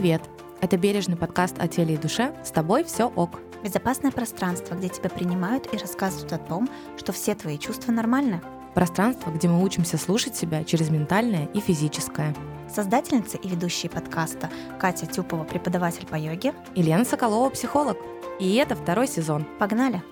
Привет! Это бережный подкаст о теле и душе. С тобой все ок. Безопасное пространство, где тебя принимают и рассказывают о том, что все твои чувства нормальны. Пространство, где мы учимся слушать себя через ментальное и физическое. Создательница и ведущие подкаста Катя Тюпова, преподаватель по йоге. И Лена Соколова, психолог. И это второй сезон. Погнали!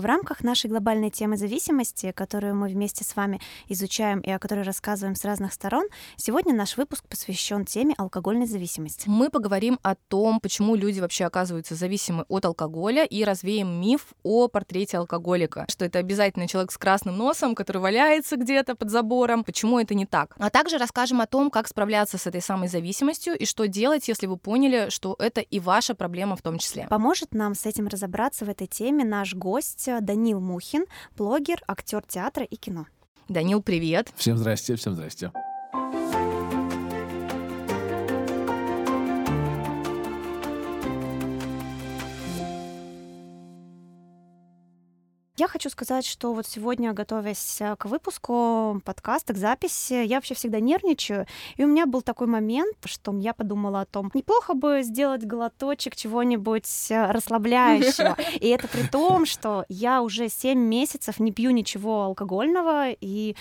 В рамках нашей глобальной темы зависимости, которую мы вместе с вами изучаем и о которой рассказываем с разных сторон, сегодня наш выпуск посвящен теме алкогольной зависимости. Мы поговорим о том, почему люди вообще оказываются зависимы от алкоголя и развеем миф о портрете алкоголика, что это обязательно человек с красным носом, который валяется где-то под забором, почему это не так. А также расскажем о том, как справляться с этой самой зависимостью и что делать, если вы поняли, что это и ваша проблема в том числе. Поможет нам с этим разобраться в этой теме наш гость Данил Мухин, блогер, актер театра и кино. Данил, привет. Всем здрасте, всем здрасте. Я хочу сказать, что вот сегодня, готовясь э, к выпуску подкаста, к записи, я вообще всегда нервничаю. И у меня был такой момент, что я подумала о том, неплохо бы сделать глоточек чего-нибудь э, расслабляющего. И это при том, что я уже 7 месяцев не пью ничего алкогольного, и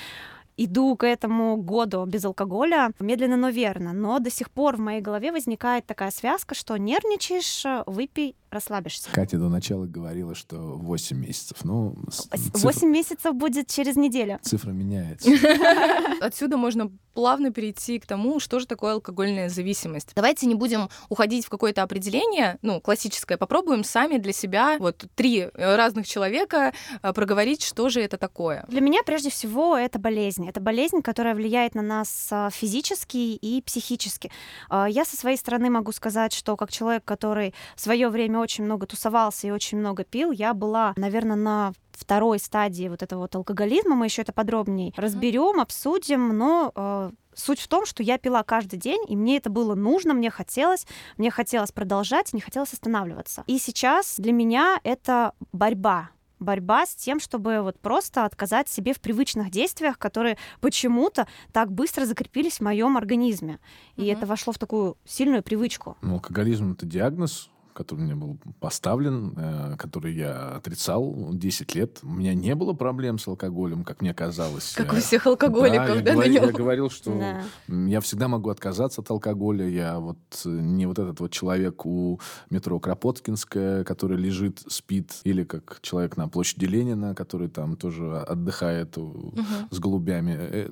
иду к этому году без алкоголя медленно, но верно. Но до сих пор в моей голове возникает такая связка, что нервничаешь, э, выпей расслабишься. Катя до начала говорила, что 8 месяцев. Ну, 8 цифра... месяцев будет через неделю. Цифра меняется. Отсюда можно плавно перейти к тому, что же такое алкогольная зависимость. Давайте не будем уходить в какое-то определение, ну, классическое, попробуем сами для себя, вот три разных человека э, проговорить, что же это такое. Для меня прежде всего это болезнь. Это болезнь, которая влияет на нас э, физически и психически. Э, я со своей стороны могу сказать, что как человек, который в свое время очень много тусовался и очень много пил, я была, наверное, на второй стадии вот этого вот алкоголизма, мы еще это подробнее разберем, обсудим, но э, суть в том, что я пила каждый день, и мне это было нужно, мне хотелось, мне хотелось продолжать, не хотелось останавливаться. И сейчас для меня это борьба борьба с тем, чтобы вот просто отказать себе в привычных действиях, которые почему-то так быстро закрепились в моем организме. И mm-hmm. это вошло в такую сильную привычку. Ну, алкоголизм это диагноз, который мне был поставлен, э, который я отрицал 10 лет. У меня не было проблем с алкоголем, как мне казалось. Как у всех алкоголиков, да? да, я, говор, я говорил, что да. я всегда могу отказаться от алкоголя. Я вот э, не вот этот вот человек у метро Кропоткинская, который лежит, спит, или как человек на площади Ленина, который там тоже отдыхает угу. с голубями. Э,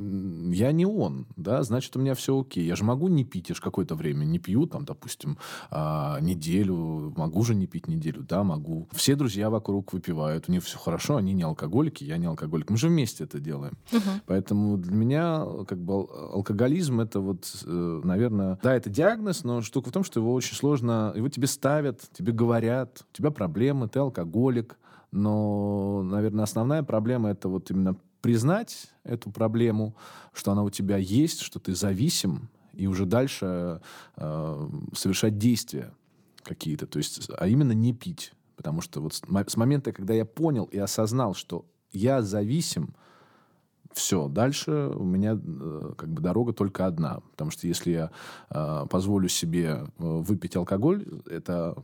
я не он, да, значит, у меня все окей. Я же могу не пить, я же какое-то время не пью, там, допустим, а, неделю, могу же не пить неделю? Да, могу. Все друзья вокруг выпивают, у них все хорошо, они не алкоголики, я не алкоголик. Мы же вместе это делаем. Угу. Поэтому для меня как бы алкоголизм это вот, э, наверное, да, это диагноз, но штука в том, что его очень сложно, его тебе ставят, тебе говорят, у тебя проблемы, ты алкоголик, но, наверное, основная проблема это вот именно признать эту проблему, что она у тебя есть, что ты зависим, и уже дальше э, совершать действия какие-то, то есть, а именно не пить. Потому что вот с момента, когда я понял и осознал, что я зависим, все, дальше у меня э, как бы дорога только одна. Потому что если я э, позволю себе э, выпить алкоголь, это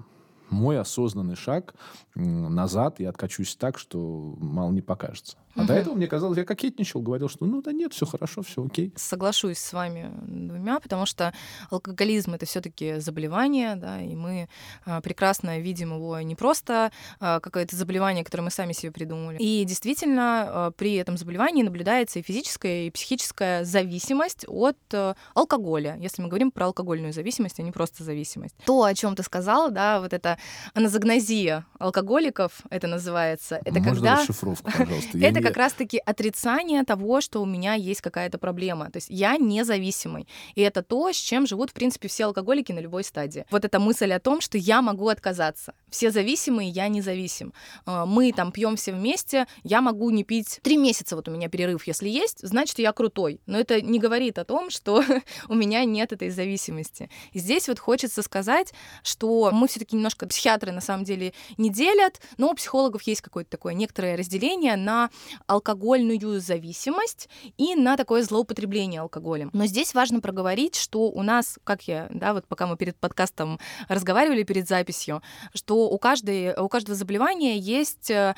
мой осознанный шаг назад, я откачусь так, что мало не покажется. А угу. до этого мне казалось, я кокетничал, говорил, что ну да нет, все хорошо, все окей. Соглашусь с вами двумя, потому что алкоголизм это все-таки заболевание, да, и мы а, прекрасно видим его не просто а, какое-то заболевание, которое мы сами себе придумали. И действительно а, при этом заболевании наблюдается и физическая, и психическая зависимость от а, алкоголя, если мы говорим про алкогольную зависимость, а не просто зависимость. То, о чем ты сказала, да, вот это аназогнозия алкоголиков, это называется. Это Можно когда... расшифровку, пожалуйста? Это как раз-таки отрицание того, что у меня есть какая-то проблема. То есть я независимый. И это то, с чем живут, в принципе, все алкоголики на любой стадии. Вот эта мысль о том, что я могу отказаться. Все зависимые, я независим. А, мы там пьем все вместе, я могу не пить три месяца, вот у меня перерыв, если есть, значит, я крутой. Но это не говорит о том, что у меня нет этой зависимости. И здесь вот хочется сказать, что мы все-таки немножко психиатры на самом деле не делят, но у психологов есть какое-то такое некоторое разделение на алкогольную зависимость и на такое злоупотребление алкоголем. Но здесь важно проговорить, что у нас, как я, да, вот пока мы перед подкастом разговаривали перед записью, что у, каждой, у каждого заболевания есть э,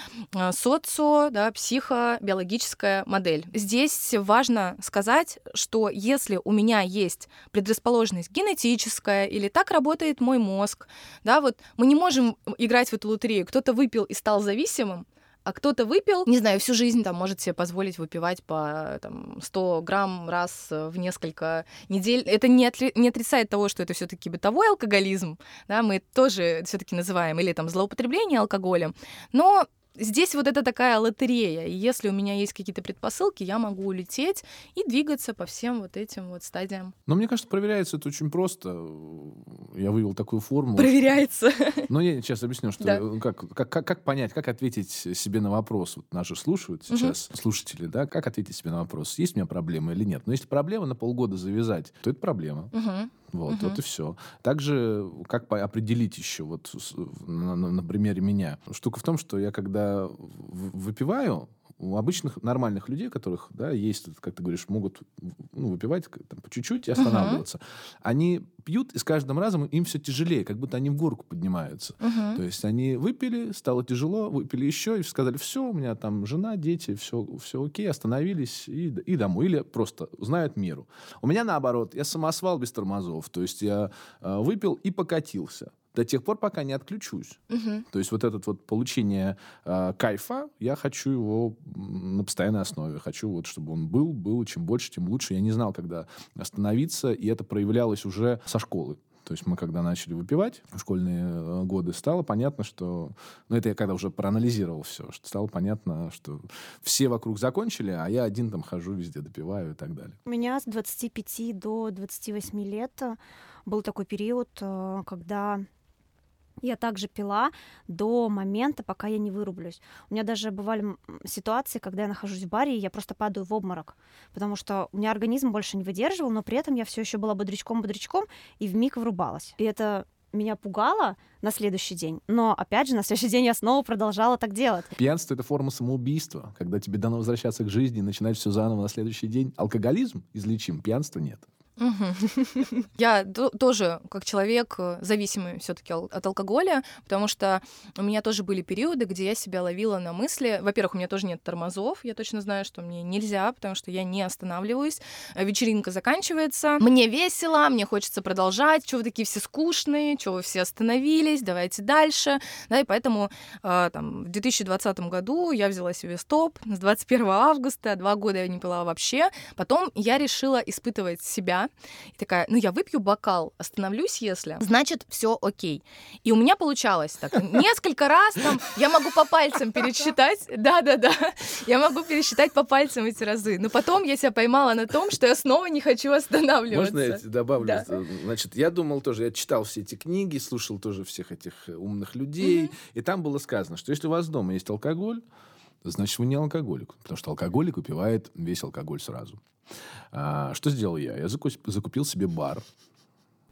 социо, да, психобиологическая модель. Здесь важно сказать, что если у меня есть предрасположенность генетическая или так работает мой мозг, да, вот мы не можем играть в эту лотерею. Кто-то выпил и стал зависимым, а кто-то выпил, не знаю, всю жизнь там может себе позволить выпивать по там, 100 грамм раз в несколько недель. Это не, отри- не отрицает того, что это все таки бытовой алкоголизм, да, мы тоже все таки называем, или там злоупотребление алкоголем, но здесь вот это такая лотерея. И если у меня есть какие-то предпосылки, я могу улететь и двигаться по всем вот этим вот стадиям. Но мне кажется, проверяется это очень просто. Я вывел такую формулу. Проверяется. Ну, я сейчас объясню, что да. как, как, как, как понять, как ответить себе на вопрос. Вот же слушают сейчас угу. слушатели, да, как ответить себе на вопрос, есть у меня проблема или нет. Но если проблема на полгода завязать, то это проблема. Угу. Вот, угу. вот и все. Также, как определить еще, вот на, на, на примере меня. Штука в том, что я когда выпиваю, у обычных нормальных людей, которых, да, есть, как ты говоришь, могут ну, выпивать там, по чуть-чуть и останавливаться, uh-huh. они пьют, и с каждым разом им все тяжелее, как будто они в горку поднимаются. Uh-huh. То есть они выпили, стало тяжело, выпили еще, и сказали, все, у меня там жена, дети, все, все окей, остановились и, и домой. Или просто знают меру. У меня наоборот, я самосвал без тормозов. То есть я э, выпил и покатился до тех пор, пока не отключусь. Угу. То есть вот это вот получение э, кайфа, я хочу его на постоянной основе. Хочу вот, чтобы он был, был. Чем больше, тем лучше. Я не знал, когда остановиться, и это проявлялось уже со школы. То есть мы когда начали выпивать в школьные э, годы, стало понятно, что... Ну, это я когда уже проанализировал все, что стало понятно, что все вокруг закончили, а я один там хожу везде, допиваю и так далее. У меня с 25 до 28 лет э, был такой период, э, когда я также пила до момента, пока я не вырублюсь. У меня даже бывали ситуации, когда я нахожусь в баре, и я просто падаю в обморок, потому что у меня организм больше не выдерживал, но при этом я все еще была бодрячком-бодрячком и в миг врубалась. И это меня пугало на следующий день. Но, опять же, на следующий день я снова продолжала так делать. Пьянство — это форма самоубийства, когда тебе дано возвращаться к жизни и начинать все заново на следующий день. Алкоголизм излечим, пьянство нет. Я тоже, как человек, э, зависимый все-таки от алкоголя, потому что у меня тоже были периоды, где я себя ловила на мысли. Во-первых, у меня тоже нет тормозов. Я точно знаю, что мне нельзя, потому что я не останавливаюсь. Вечеринка заканчивается. Мне весело, мне хочется продолжать. Чего вы такие все скучные? Чего вы все остановились? Давайте дальше. Да, и поэтому э, там, в 2020 году я взяла себе стоп с 21 августа. Два года я не пила вообще. Потом я решила испытывать себя и такая, ну я выпью бокал, остановлюсь, если, значит, все окей. И у меня получалось так. Несколько раз там я могу по пальцам пересчитать. Да-да-да. Я могу пересчитать по пальцам эти разы. Но потом я себя поймала на том, что я снова не хочу останавливаться. Можно я добавлю? Да. Значит, я думал тоже, я читал все эти книги, слушал тоже всех этих умных людей, mm-hmm. и там было сказано, что если у вас дома есть алкоголь, значит, вы не алкоголик. Потому что алкоголик выпивает весь алкоголь сразу. А, что сделал я? Я закупил себе бар.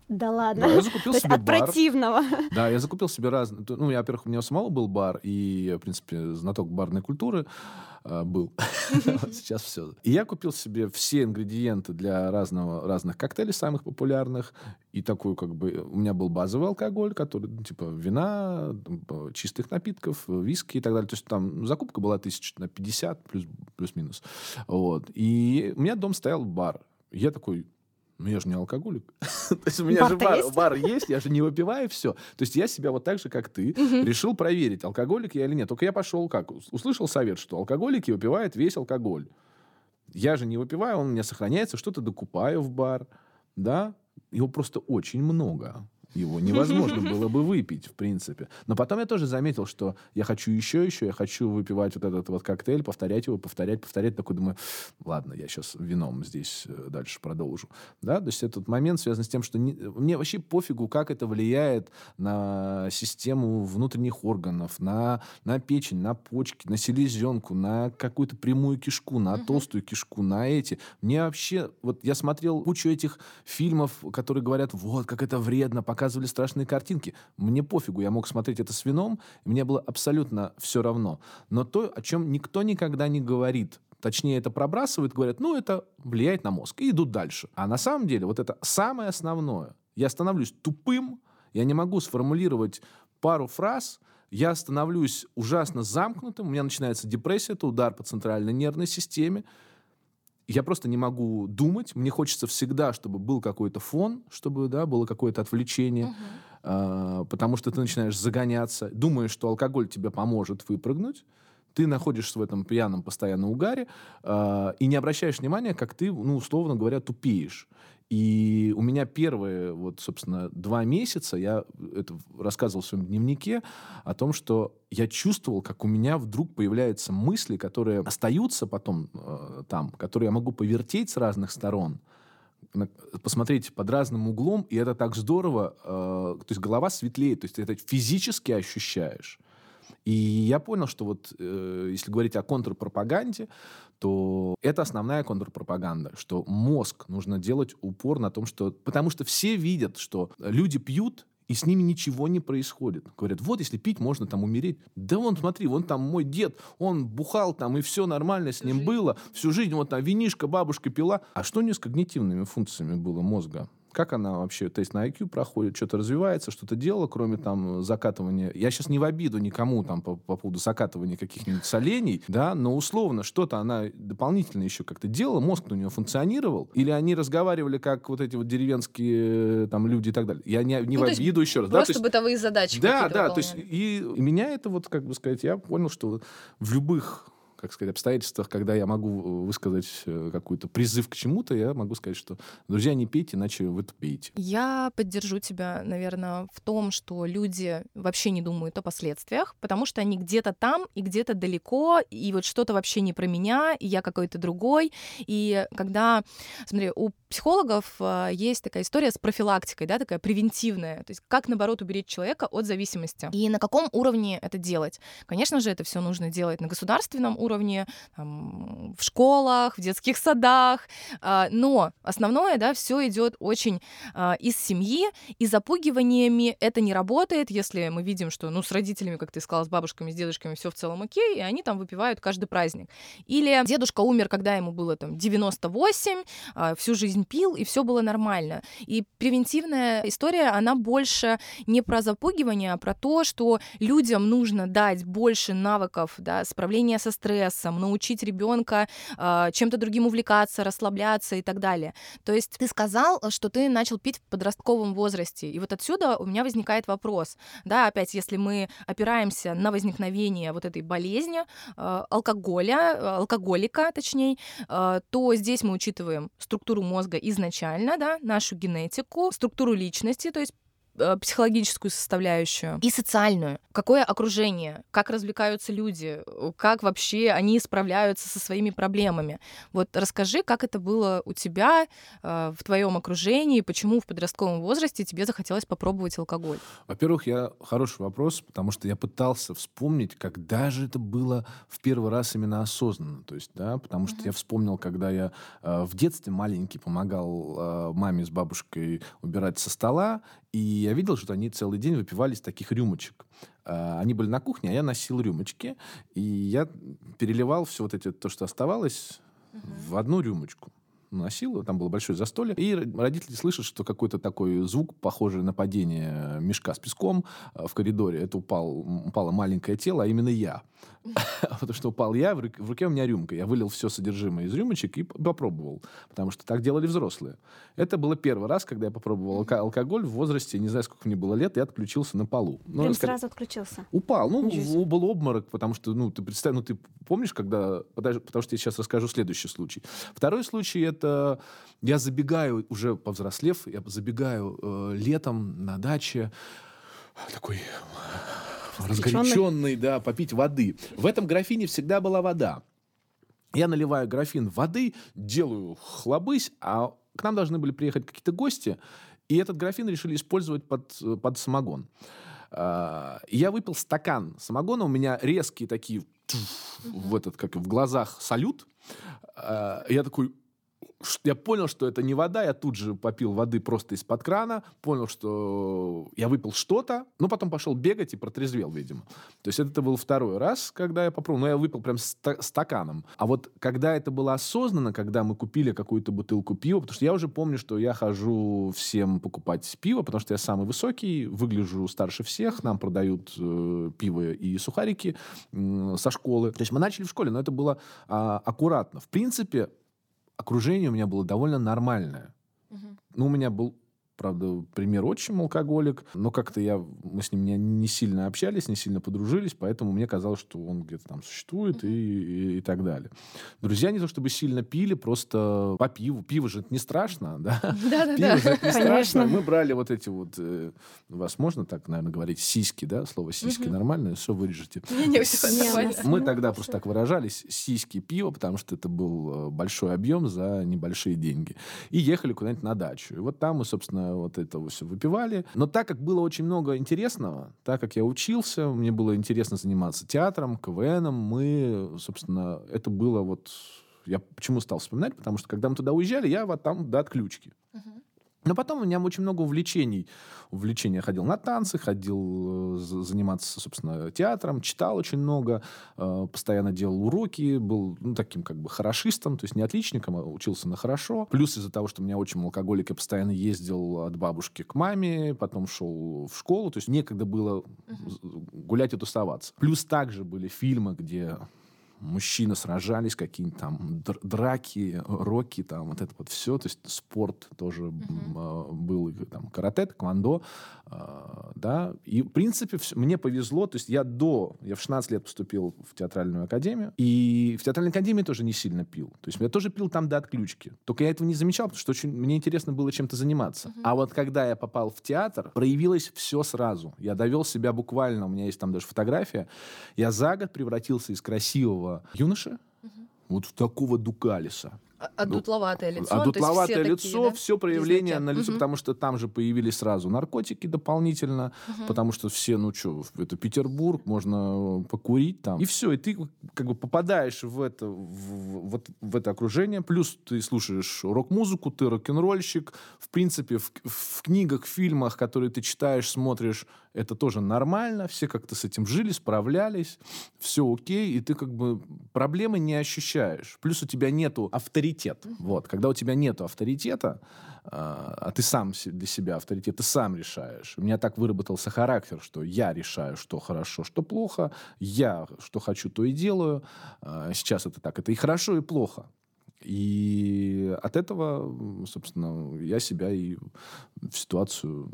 Да ладно. Да, я закупил То себе от бар. противного. Да, я закупил себе разные. Ну, я, во-первых, у меня самого был бар, и я, в принципе, знаток барной культуры э, был. Сейчас все. И я купил себе все ингредиенты для разного, разных коктейлей, самых популярных. И такой, как бы, у меня был базовый алкоголь, который, ну, типа, вина, чистых напитков, виски и так далее. То есть там закупка была тысяч на 50 плюс, плюс-минус. Вот. И у меня дом стоял бар. Я такой, ну я же не алкоголик. То есть у меня же бар есть, я же не выпиваю все. То есть я себя вот так же, как ты, решил проверить, алкоголик я или нет. Только я пошел как? Услышал совет, что алкоголики выпивают весь алкоголь. Я же не выпиваю, он у меня сохраняется, что-то докупаю в бар, да, его просто очень много его невозможно было бы выпить, в принципе. Но потом я тоже заметил, что я хочу еще, еще, я хочу выпивать вот этот вот коктейль, повторять его, повторять, повторять. Такой думаю, ладно, я сейчас вином здесь э, дальше продолжу. Да, то есть этот момент связан с тем, что не, мне вообще пофигу, как это влияет на систему внутренних органов, на, на печень, на почки, на селезенку, на какую-то прямую кишку, на толстую кишку, на эти. Мне вообще, вот я смотрел кучу этих фильмов, которые говорят, вот, как это вредно, пока показывали страшные картинки. Мне пофигу, я мог смотреть это с вином, и мне было абсолютно все равно. Но то, о чем никто никогда не говорит, точнее это пробрасывают, говорят, ну это влияет на мозг, и идут дальше. А на самом деле вот это самое основное. Я становлюсь тупым, я не могу сформулировать пару фраз, я становлюсь ужасно замкнутым, у меня начинается депрессия, это удар по центральной нервной системе, я просто не могу думать. Мне хочется всегда, чтобы был какой-то фон, чтобы да, было какое-то отвлечение. Uh-huh. А, потому что ты начинаешь загоняться, думаешь, что алкоголь тебе поможет выпрыгнуть. Ты находишься в этом пьяном постоянно угаре э, и не обращаешь внимания, как ты, ну, условно говоря, тупеешь. И у меня первые, вот, собственно, два месяца, я это рассказывал в своем дневнике, о том, что я чувствовал, как у меня вдруг появляются мысли, которые остаются потом э, там, которые я могу повертеть с разных сторон, посмотреть под разным углом, и это так здорово, э, то есть голова светлеет, то есть ты это физически ощущаешь. И я понял, что вот э, если говорить о контрпропаганде, то это основная контрпропаганда, что мозг нужно делать упор на том, что... Потому что все видят, что люди пьют, и с ними ничего не происходит. Говорят, вот если пить, можно там умереть. Да вон, смотри, вон там мой дед, он бухал там, и все нормально с ним было. Всю жизнь вот там винишка бабушка пила. А что не с когнитивными функциями было мозга? Как она вообще тест на IQ проходит, что-то развивается, что-то делала, кроме там закатывания. Я сейчас не в обиду никому там по, по поводу закатывания каких-нибудь солений, да, но условно что-то она дополнительно еще как-то делала, мозг у нее функционировал, или они разговаривали как вот эти вот деревенские там люди и так далее. Я не, не ну, в обиду еще раз. Просто да, есть, бытовые задачи. Да, да, то есть и, и меня это вот, как бы сказать, я понял, что в любых как сказать, обстоятельствах, когда я могу э, высказать э, какой-то призыв к чему-то, я могу сказать, что, друзья, не пейте, иначе вы тупеете. Я поддержу тебя, наверное, в том, что люди вообще не думают о последствиях, потому что они где-то там и где-то далеко, и вот что-то вообще не про меня, и я какой-то другой. И когда, смотри, у психологов э, есть такая история с профилактикой, да, такая превентивная, то есть как, наоборот, уберечь человека от зависимости. И на каком уровне это делать? Конечно же, это все нужно делать на государственном уровне, уровне, там, в школах, в детских садах, а, но основное, да, все идет очень а, из семьи, и запугиваниями это не работает, если мы видим, что, ну, с родителями, как ты сказала, с бабушками, с дедушками все в целом окей, и они там выпивают каждый праздник. Или дедушка умер, когда ему было там 98, а, всю жизнь пил, и все было нормально. И превентивная история, она больше не про запугивание, а про то, что людям нужно дать больше навыков, да, справления со стрессом, стрессом, научить ребенка э, чем-то другим увлекаться, расслабляться и так далее. То есть ты сказал, что ты начал пить в подростковом возрасте, и вот отсюда у меня возникает вопрос, да, опять, если мы опираемся на возникновение вот этой болезни, э, алкоголя, алкоголика, точнее, э, то здесь мы учитываем структуру мозга изначально, да, нашу генетику, структуру личности, то есть психологическую составляющую и социальную. Какое окружение, как развлекаются люди, э, как вообще они справляются со своими проблемами. Вот расскажи, как это было у тебя э, в твоем окружении, почему в подростковом возрасте тебе захотелось попробовать алкоголь? Во-первых, я хороший вопрос, потому что я пытался вспомнить, когда же это было в первый раз именно осознанно. То есть, да, потому что mm-hmm. я вспомнил, когда я э, в детстве маленький помогал э, маме с бабушкой убирать со стола, и я видел, что они целый день выпивали из таких рюмочек. А, они были на кухне, а я носил рюмочки. И я переливал все вот эти, то, что оставалось, uh-huh. в одну рюмочку носил, там было большое застолье, и родители слышат, что какой-то такой звук, похожий на падение мешка с песком э, в коридоре, это упал, упало маленькое тело, а именно я. Потому что упал я, в руке у меня рюмка. Я вылил все содержимое из рюмочек и попробовал. Потому что так делали взрослые. Это было первый раз, когда я попробовал алкоголь в возрасте, не знаю, сколько мне было лет, и отключился на полу. Ну, Прям сразу отключился? Упал. Ну, был обморок, потому что, ну, ты представь, ну, ты помнишь, когда... Потому что я сейчас расскажу следующий случай. Второй случай — это я забегаю, уже повзрослев, я забегаю э, летом на даче, такой разгоряченный, да, попить воды. В этом графине всегда была вода. Я наливаю графин воды, делаю хлобысь, а к нам должны были приехать какие-то гости, и этот графин решили использовать под, под самогон. А, я выпил стакан самогона, у меня резкие такие в этот, как в глазах салют. А, я такой, я понял, что это не вода, я тут же попил воды просто из-под крана, понял, что я выпил что-то, но потом пошел бегать и протрезвел, видимо. То есть это был второй раз, когда я попробовал, но я выпил прям ста- стаканом. А вот когда это было осознанно, когда мы купили какую-то бутылку пива, потому что я уже помню, что я хожу всем покупать пиво, потому что я самый высокий, выгляжу старше всех, нам продают э, пиво и сухарики э, со школы. То есть мы начали в школе, но это было э, аккуратно. В принципе, окружение у меня было довольно нормальное. Угу. Ну, у меня был Правда, пример отчим алкоголик, но как-то я, мы с ним не, не сильно общались, не сильно подружились, поэтому мне казалось, что он где-то там существует и, и, и так далее. Друзья не то чтобы сильно пили, просто по пиву. Пиво же это не страшно, да? Да-да-да. Пиво же это не страшно. Мы брали вот эти вот, э, вас можно так, наверное, говорить, сиськи, да? Слово сиськи нормальное, все вырежете. Мы тогда просто так выражались, сиськи пиво, потому что это был э, большой объем за небольшие деньги. И ехали куда-нибудь на дачу. И вот там мы, собственно, вот это все выпивали. Но так как было очень много интересного, так как я учился, мне было интересно заниматься театром, КВНом, мы, собственно, это было вот... Я почему стал вспоминать? Потому что, когда мы туда уезжали, я вот там до отключки. Uh-huh. Но потом у меня очень много увлечений. Увлечения ходил на танцы, ходил э, заниматься, собственно, театром, читал очень много, э, постоянно делал уроки, был ну, таким как бы хорошистом, то есть не отличником, а учился на хорошо. Плюс из-за того, что у меня очень алкоголик, я постоянно ездил от бабушки к маме, потом шел в школу, то есть некогда было гулять и тусоваться. Плюс также были фильмы, где мужчины сражались, какие-нибудь там драки, роки, там вот это вот все. То есть спорт тоже uh-huh. был, там карате, квандо, а, да. И, в принципе, все, мне повезло. То есть я до... Я в 16 лет поступил в театральную академию. И в театральной академии тоже не сильно пил. То есть я тоже пил там до отключки. Только я этого не замечал, потому что очень, мне интересно было чем-то заниматься. Uh-huh. А вот когда я попал в театр, проявилось все сразу. Я довел себя буквально, у меня есть там даже фотография, я за год превратился из красивого юноша, угу. вот в такого Дукалиса. А дутловатое лицо. А дутловатое все лицо, такие, да? все проявление на лицо, угу. потому что там же появились сразу наркотики дополнительно, угу. потому что все, ну что, это Петербург, можно покурить там. И все, и ты как бы попадаешь в это, в, вот, в это окружение, плюс ты слушаешь рок-музыку, ты рок-н-ролльщик. В принципе, в, в книгах, фильмах, которые ты читаешь, смотришь, это тоже нормально, все как-то с этим жили, справлялись, все окей, и ты как бы проблемы не ощущаешь. Плюс у тебя нету авторитета авторитет. Вот. Когда у тебя нет авторитета, а, а ты сам для себя авторитет, ты сам решаешь. У меня так выработался характер, что я решаю, что хорошо, что плохо, я что хочу, то и делаю. А, сейчас это так. Это и хорошо, и плохо. И от этого, собственно, я себя и в ситуацию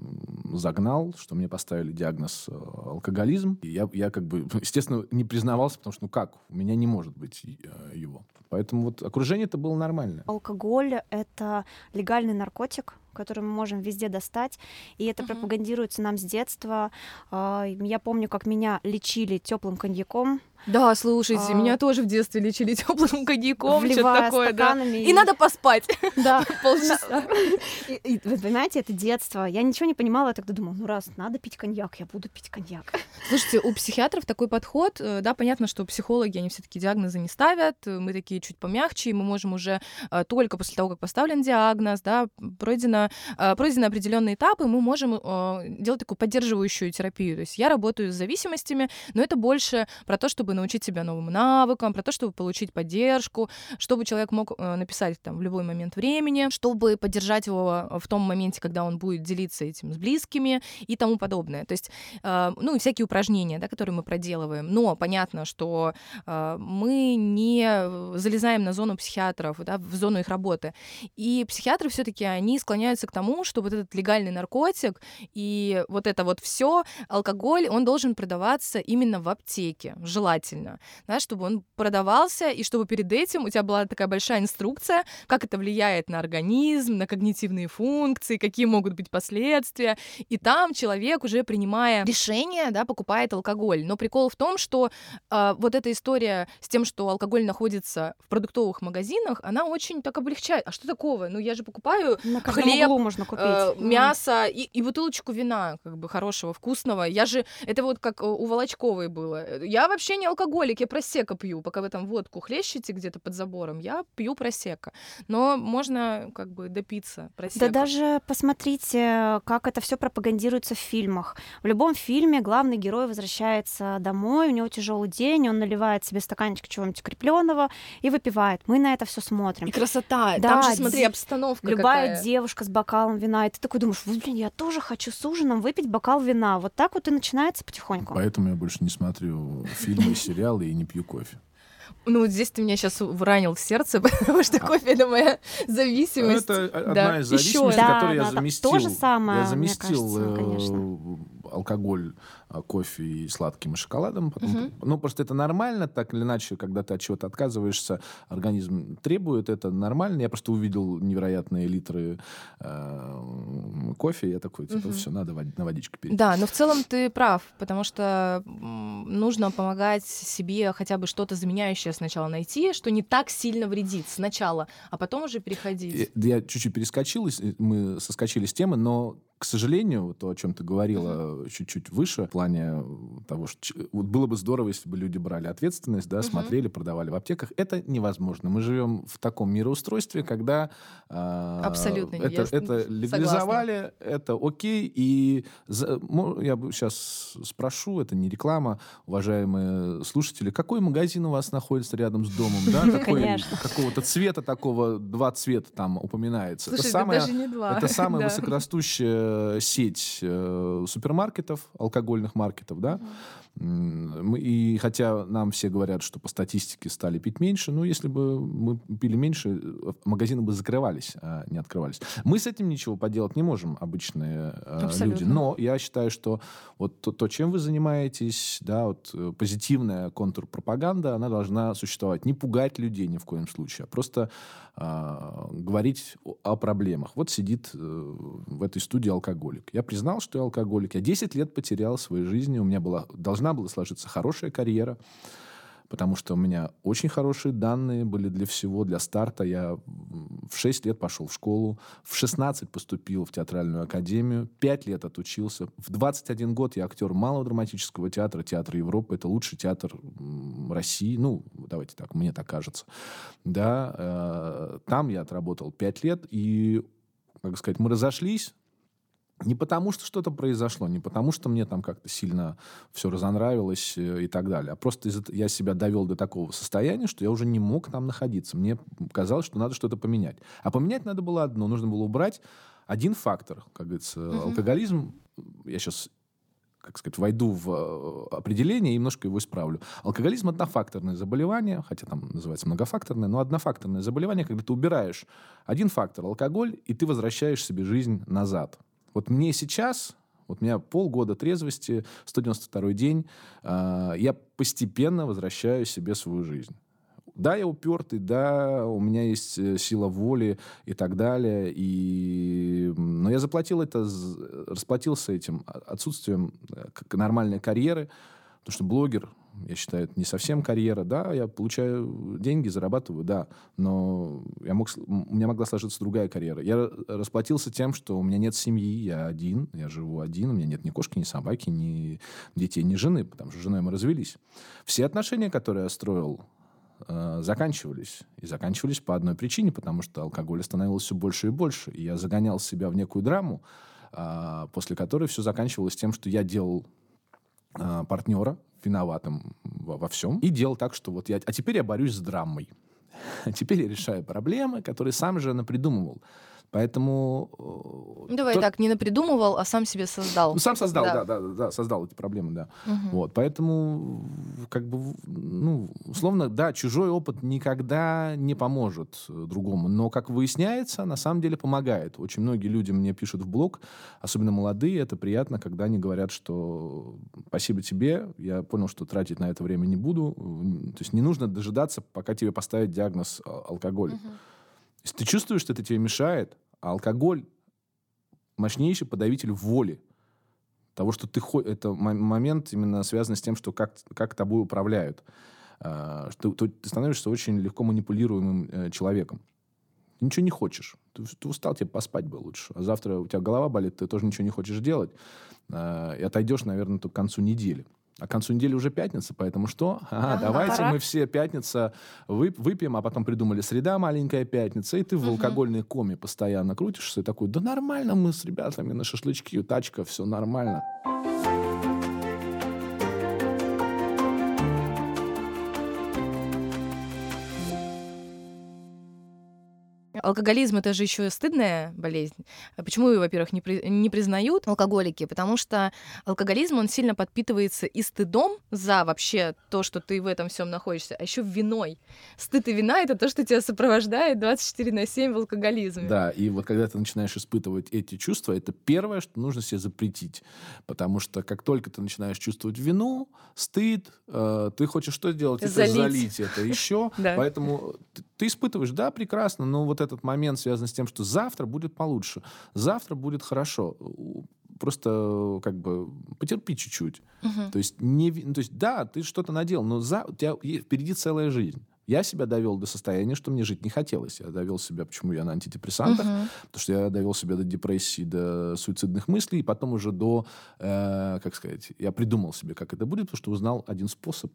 загнал, что мне поставили диагноз э, алкоголизм. И я, я как бы, естественно, не признавался, потому что, ну как, у меня не может быть э, его. Поэтому вот окружение это было нормальное. Алкоголь — это легальный наркотик, который мы можем везде достать, и это uh-huh. пропагандируется нам с детства. А, я помню, как меня лечили теплым коньяком. Да, слушайте, а... меня тоже в детстве лечили теплым коньяком, что-то такое, да. И... и надо поспать. Да. Полчаса. И, вы понимаете, это детство. Я ничего не понимала, я тогда думала, ну раз надо пить коньяк, я буду пить коньяк. Слушайте, у психиатров такой подход, э, да, понятно, что психологи, они все таки диагнозы не ставят, мы такие чуть помягче, и мы можем уже э, только после того, как поставлен диагноз, да, пройдено пройдены определенные этапы, мы можем э, делать такую поддерживающую терапию. То есть я работаю с зависимостями, но это больше про то, чтобы научить себя новым навыкам, про то, чтобы получить поддержку, чтобы человек мог э, написать там в любой момент времени, чтобы поддержать его в том моменте, когда он будет делиться этим с близкими и тому подобное. То есть, э, ну и всякие упражнения, да, которые мы проделываем. Но понятно, что мы не залезаем на зону психиатров, да, в зону их работы. И психиатры все-таки они склоняются к тому, что вот этот легальный наркотик и вот это вот все, алкоголь, он должен продаваться именно в аптеке, желательно, да, чтобы он продавался, и чтобы перед этим у тебя была такая большая инструкция, как это влияет на организм, на когнитивные функции, какие могут быть последствия, и там человек уже принимая решение, да, покупает алкоголь. Но прикол в том, что э, вот эта история с тем, что алкоголь находится в продуктовых магазинах, она очень так облегчает. А что такого? Ну я же покупаю на хлеб, можно купить. Э, мясо и, и бутылочку вина, как бы хорошего, вкусного. Я же, это вот как у Волочковой было. Я вообще не алкоголик, я просека пью, пока вы там водку хлещете где-то под забором, я пью просека. Но можно как бы допиться просека. Да даже посмотрите, как это все пропагандируется в фильмах. В любом фильме главный герой возвращается домой, у него тяжелый день, он наливает себе стаканчик чего-нибудь крепленного и выпивает. Мы на это все смотрим. И красота. Да, Там же, смотри, обстановка Любая какая. девушка с бокалом вина, и ты такой думаешь, блин, я тоже хочу с ужином выпить бокал вина. Вот так вот и начинается потихоньку. Поэтому я больше не смотрю фильмы, сериалы и не пью кофе. Ну, вот здесь ты меня сейчас вранил в сердце, потому что а кофе — это моя зависимость. Это одна да. из зависимостей, Еще, которую да, я да, заместил. То же самое, я заместил кажется, э, алкоголь а, кофе и сладким и шоколадом. Потом, угу. Ну, просто это нормально, так или иначе, когда ты от чего-то отказываешься, организм требует, это нормально. Я просто увидел невероятные литры э, кофе, я такой, типа, угу. все, надо на водичку перейти. Да, но в целом ты прав, потому что нужно помогать себе хотя бы что-то заменяющее сначала найти, что не так сильно вредит сначала, а потом уже переходить. Я чуть-чуть перескочил, мы соскочили с темы, но к сожалению, то, о чем ты говорила uh-huh. чуть-чуть выше, в плане того, что вот было бы здорово, если бы люди брали ответственность, да, uh-huh. смотрели, продавали в аптеках. Это невозможно. Мы живем в таком мироустройстве, когда э, Абсолютно, это, это легализовали, согласна. это окей. И за, я сейчас спрошу, это не реклама, уважаемые слушатели, какой магазин у вас находится рядом с домом? Да? Какой, какого-то цвета такого, два цвета там упоминается. Это, самое, высокорастущее Э, сеть э, супермаркетов, алкогольных маркетов, да, мы, и хотя нам все говорят, что по статистике стали пить меньше, ну, если бы мы пили меньше, э, магазины бы закрывались, а не открывались. Мы с этим ничего поделать не можем, обычные Абсолютно. люди. Но я считаю, что вот то, то, чем вы занимаетесь, да, вот позитивная контрпропаганда, она должна существовать. Не пугать людей ни в коем случае, а просто а, говорить о проблемах. Вот сидит э, в этой студии алкоголик. Я признал, что я алкоголик. Я 10 лет потерял своей жизни. У меня была, должна была сложиться хорошая карьера потому что у меня очень хорошие данные были для всего, для старта. Я в 6 лет пошел в школу, в 16 поступил в театральную академию, 5 лет отучился. В 21 год я актер Малого драматического театра, Театра Европы. Это лучший театр России. Ну, давайте так, мне так кажется. Да, э, там я отработал 5 лет, и, как сказать, мы разошлись, не потому, что что-то произошло, не потому, что мне там как-то сильно все разонравилось э, и так далее, а просто я себя довел до такого состояния, что я уже не мог там находиться. Мне казалось, что надо что-то поменять. А поменять надо было одно. Нужно было убрать один фактор, как говорится, uh-huh. алкоголизм. Я сейчас как сказать, войду в э, определение и немножко его исправлю. Алкоголизм – однофакторное заболевание, хотя там называется многофакторное, но однофакторное заболевание, когда ты убираешь один фактор – алкоголь, и ты возвращаешь себе жизнь назад. Вот мне сейчас, вот у меня полгода трезвости, 192 день, э, я постепенно возвращаю себе свою жизнь. Да, я упертый, да, у меня есть э, сила воли и так далее. И... Но я заплатил это, расплатился этим отсутствием э, нормальной карьеры, потому что блогер я считаю, это не совсем карьера. Да, я получаю деньги, зарабатываю, да, но я мог, у меня могла сложиться другая карьера. Я расплатился тем, что у меня нет семьи, я один, я живу один, у меня нет ни кошки, ни собаки, ни детей, ни жены, потому что с женой мы развелись. Все отношения, которые я строил, э, заканчивались. И заканчивались по одной причине, потому что алкоголь становился все больше и больше. И я загонял себя в некую драму, э, после которой все заканчивалось тем, что я делал э, партнера, виноватым во, во всем и делал так, что вот я... А теперь я борюсь с драмой. Теперь я решаю проблемы, которые сам же напридумывал. Поэтому... Э, давай то... так, не напридумывал, а сам себе создал. Ну, сам создал, да, да, да, да создал эти проблемы, да. Угу. Вот, поэтому, как бы, ну, условно, да, чужой опыт никогда не поможет э, другому, но, как выясняется, на самом деле помогает. Очень многие люди мне пишут в блог, особенно молодые, это приятно, когда они говорят, что спасибо тебе, я понял, что тратить на это время не буду. То есть не нужно дожидаться, пока тебе поставят диагноз алкоголь. Угу. Если ты чувствуешь, что это тебе мешает, а алкоголь мощнейший подавитель воли. Того, что ты... Это момент именно связан с тем, что как, как тобой управляют. А, что ты, ты становишься очень легко манипулируемым э, человеком. Ты ничего не хочешь. Ты, ты устал, тебе поспать бы лучше. А завтра у тебя голова болит, ты тоже ничего не хочешь делать. А, и отойдешь, наверное, к концу недели. А к концу недели уже пятница, поэтому что? Ага, Ага, давайте пора. мы все пятница вып- выпьем, а потом придумали среда маленькая пятница, и ты в Мгм. алкогольной коме постоянно крутишься и такой, да нормально мы с ребятами на шашлычки, тачка, все нормально. Алкоголизм это же еще стыдная болезнь. А Почему ее, во-первых, не, при- не признают алкоголики? Потому что алкоголизм он сильно подпитывается и стыдом за вообще то, что ты в этом всем находишься, а еще виной. Стыд и вина это то, что тебя сопровождает 24 на 7 в алкоголизме. Да, и вот когда ты начинаешь испытывать эти чувства, это первое, что нужно себе запретить. Потому что как только ты начинаешь чувствовать вину, стыд, э, ты хочешь что сделать? Это Залить. залить это еще. Поэтому ты, ты испытываешь, да, прекрасно, но вот этот момент связан с тем, что завтра будет получше, завтра будет хорошо. Просто э, как бы потерпи чуть-чуть. Мгм. То есть, не, ну, то есть, да, ты что-то наделал, но за, у тебя впереди целая жизнь. Я себя довел до состояния, что мне жить не хотелось. Я довел себя, почему я на антидепрессантах, Мгм. потому что я довел себя до депрессии, до суицидных мыслей, и потом уже до, э, как сказать, я придумал себе, как это будет, потому что узнал один способ.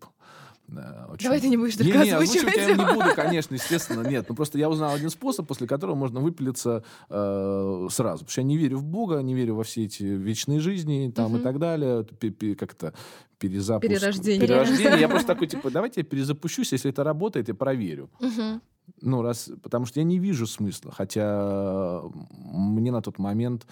Очень- Давай ты не будешь Не, только не, озвучивать озвучивать я не буду, конечно, естественно, нет. Ну, просто я узнал один способ, после которого можно выпилиться э, сразу. Потому что я не верю в Бога, не верю во все эти вечные жизни там, и Мгм. так далее. Как-то перезапуск. Перерождение. Перерождение. Я просто такой, типа, давайте я перезапущусь, если это работает, я проверю. Ну, раз, потому что я не вижу смысла. Хотя мне на тот момент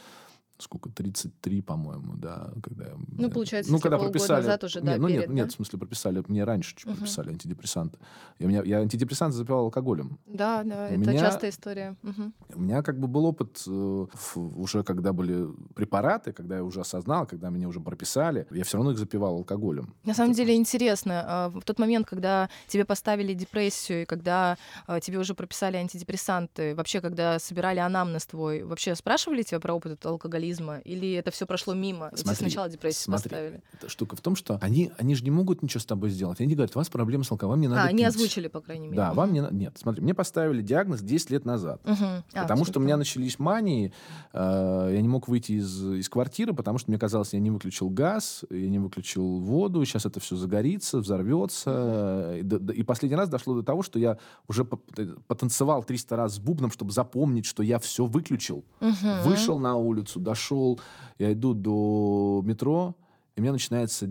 сколько, 33, по-моему, да, когда... Ну, получается, ну, если когда прописали... назад уже, да, нет, ну, нет, перед, да? нет, в смысле, прописали, мне раньше чуть Мгм. прописали антидепрессанты. Я, меня, я антидепрессанты запивал алкоголем. Да, да, У это меня- частая история. Мгм. У меня как бы был опыт э, уже, когда были препараты, когда я уже осознал, когда меня уже прописали, я все равно их запивал алкоголем. На самом деле интересно, а, в тот момент, когда тебе поставили депрессию, и когда а, тебе уже прописали антидепрессанты, вообще, когда собирали анамнез твой, вообще спрашивали тебя про опыт алкоголизма? Или это все прошло мимо? и Смотри, сначала депрессию смотри. поставили? Эта штука в том, что они, они же не могут ничего с тобой сделать. Они говорят, у вас проблемы с алкоголем, не надо А, они пить». озвучили, по крайней мере. Да, вам не надо. Нет, смотри, мне поставили диагноз 10 лет назад. Мгм. А, потому что у меня начались мании, э, я не мог выйти из, из квартиры, потому что мне казалось, я не выключил газ, я не выключил воду, сейчас это все загорится, взорвется. И, и последний раз дошло до того, что я уже по- потанцевал 300 раз с бубном, чтобы запомнить, что я все выключил. Мгм. Вышел на улицу, дошел, я иду до метро, и у меня начинается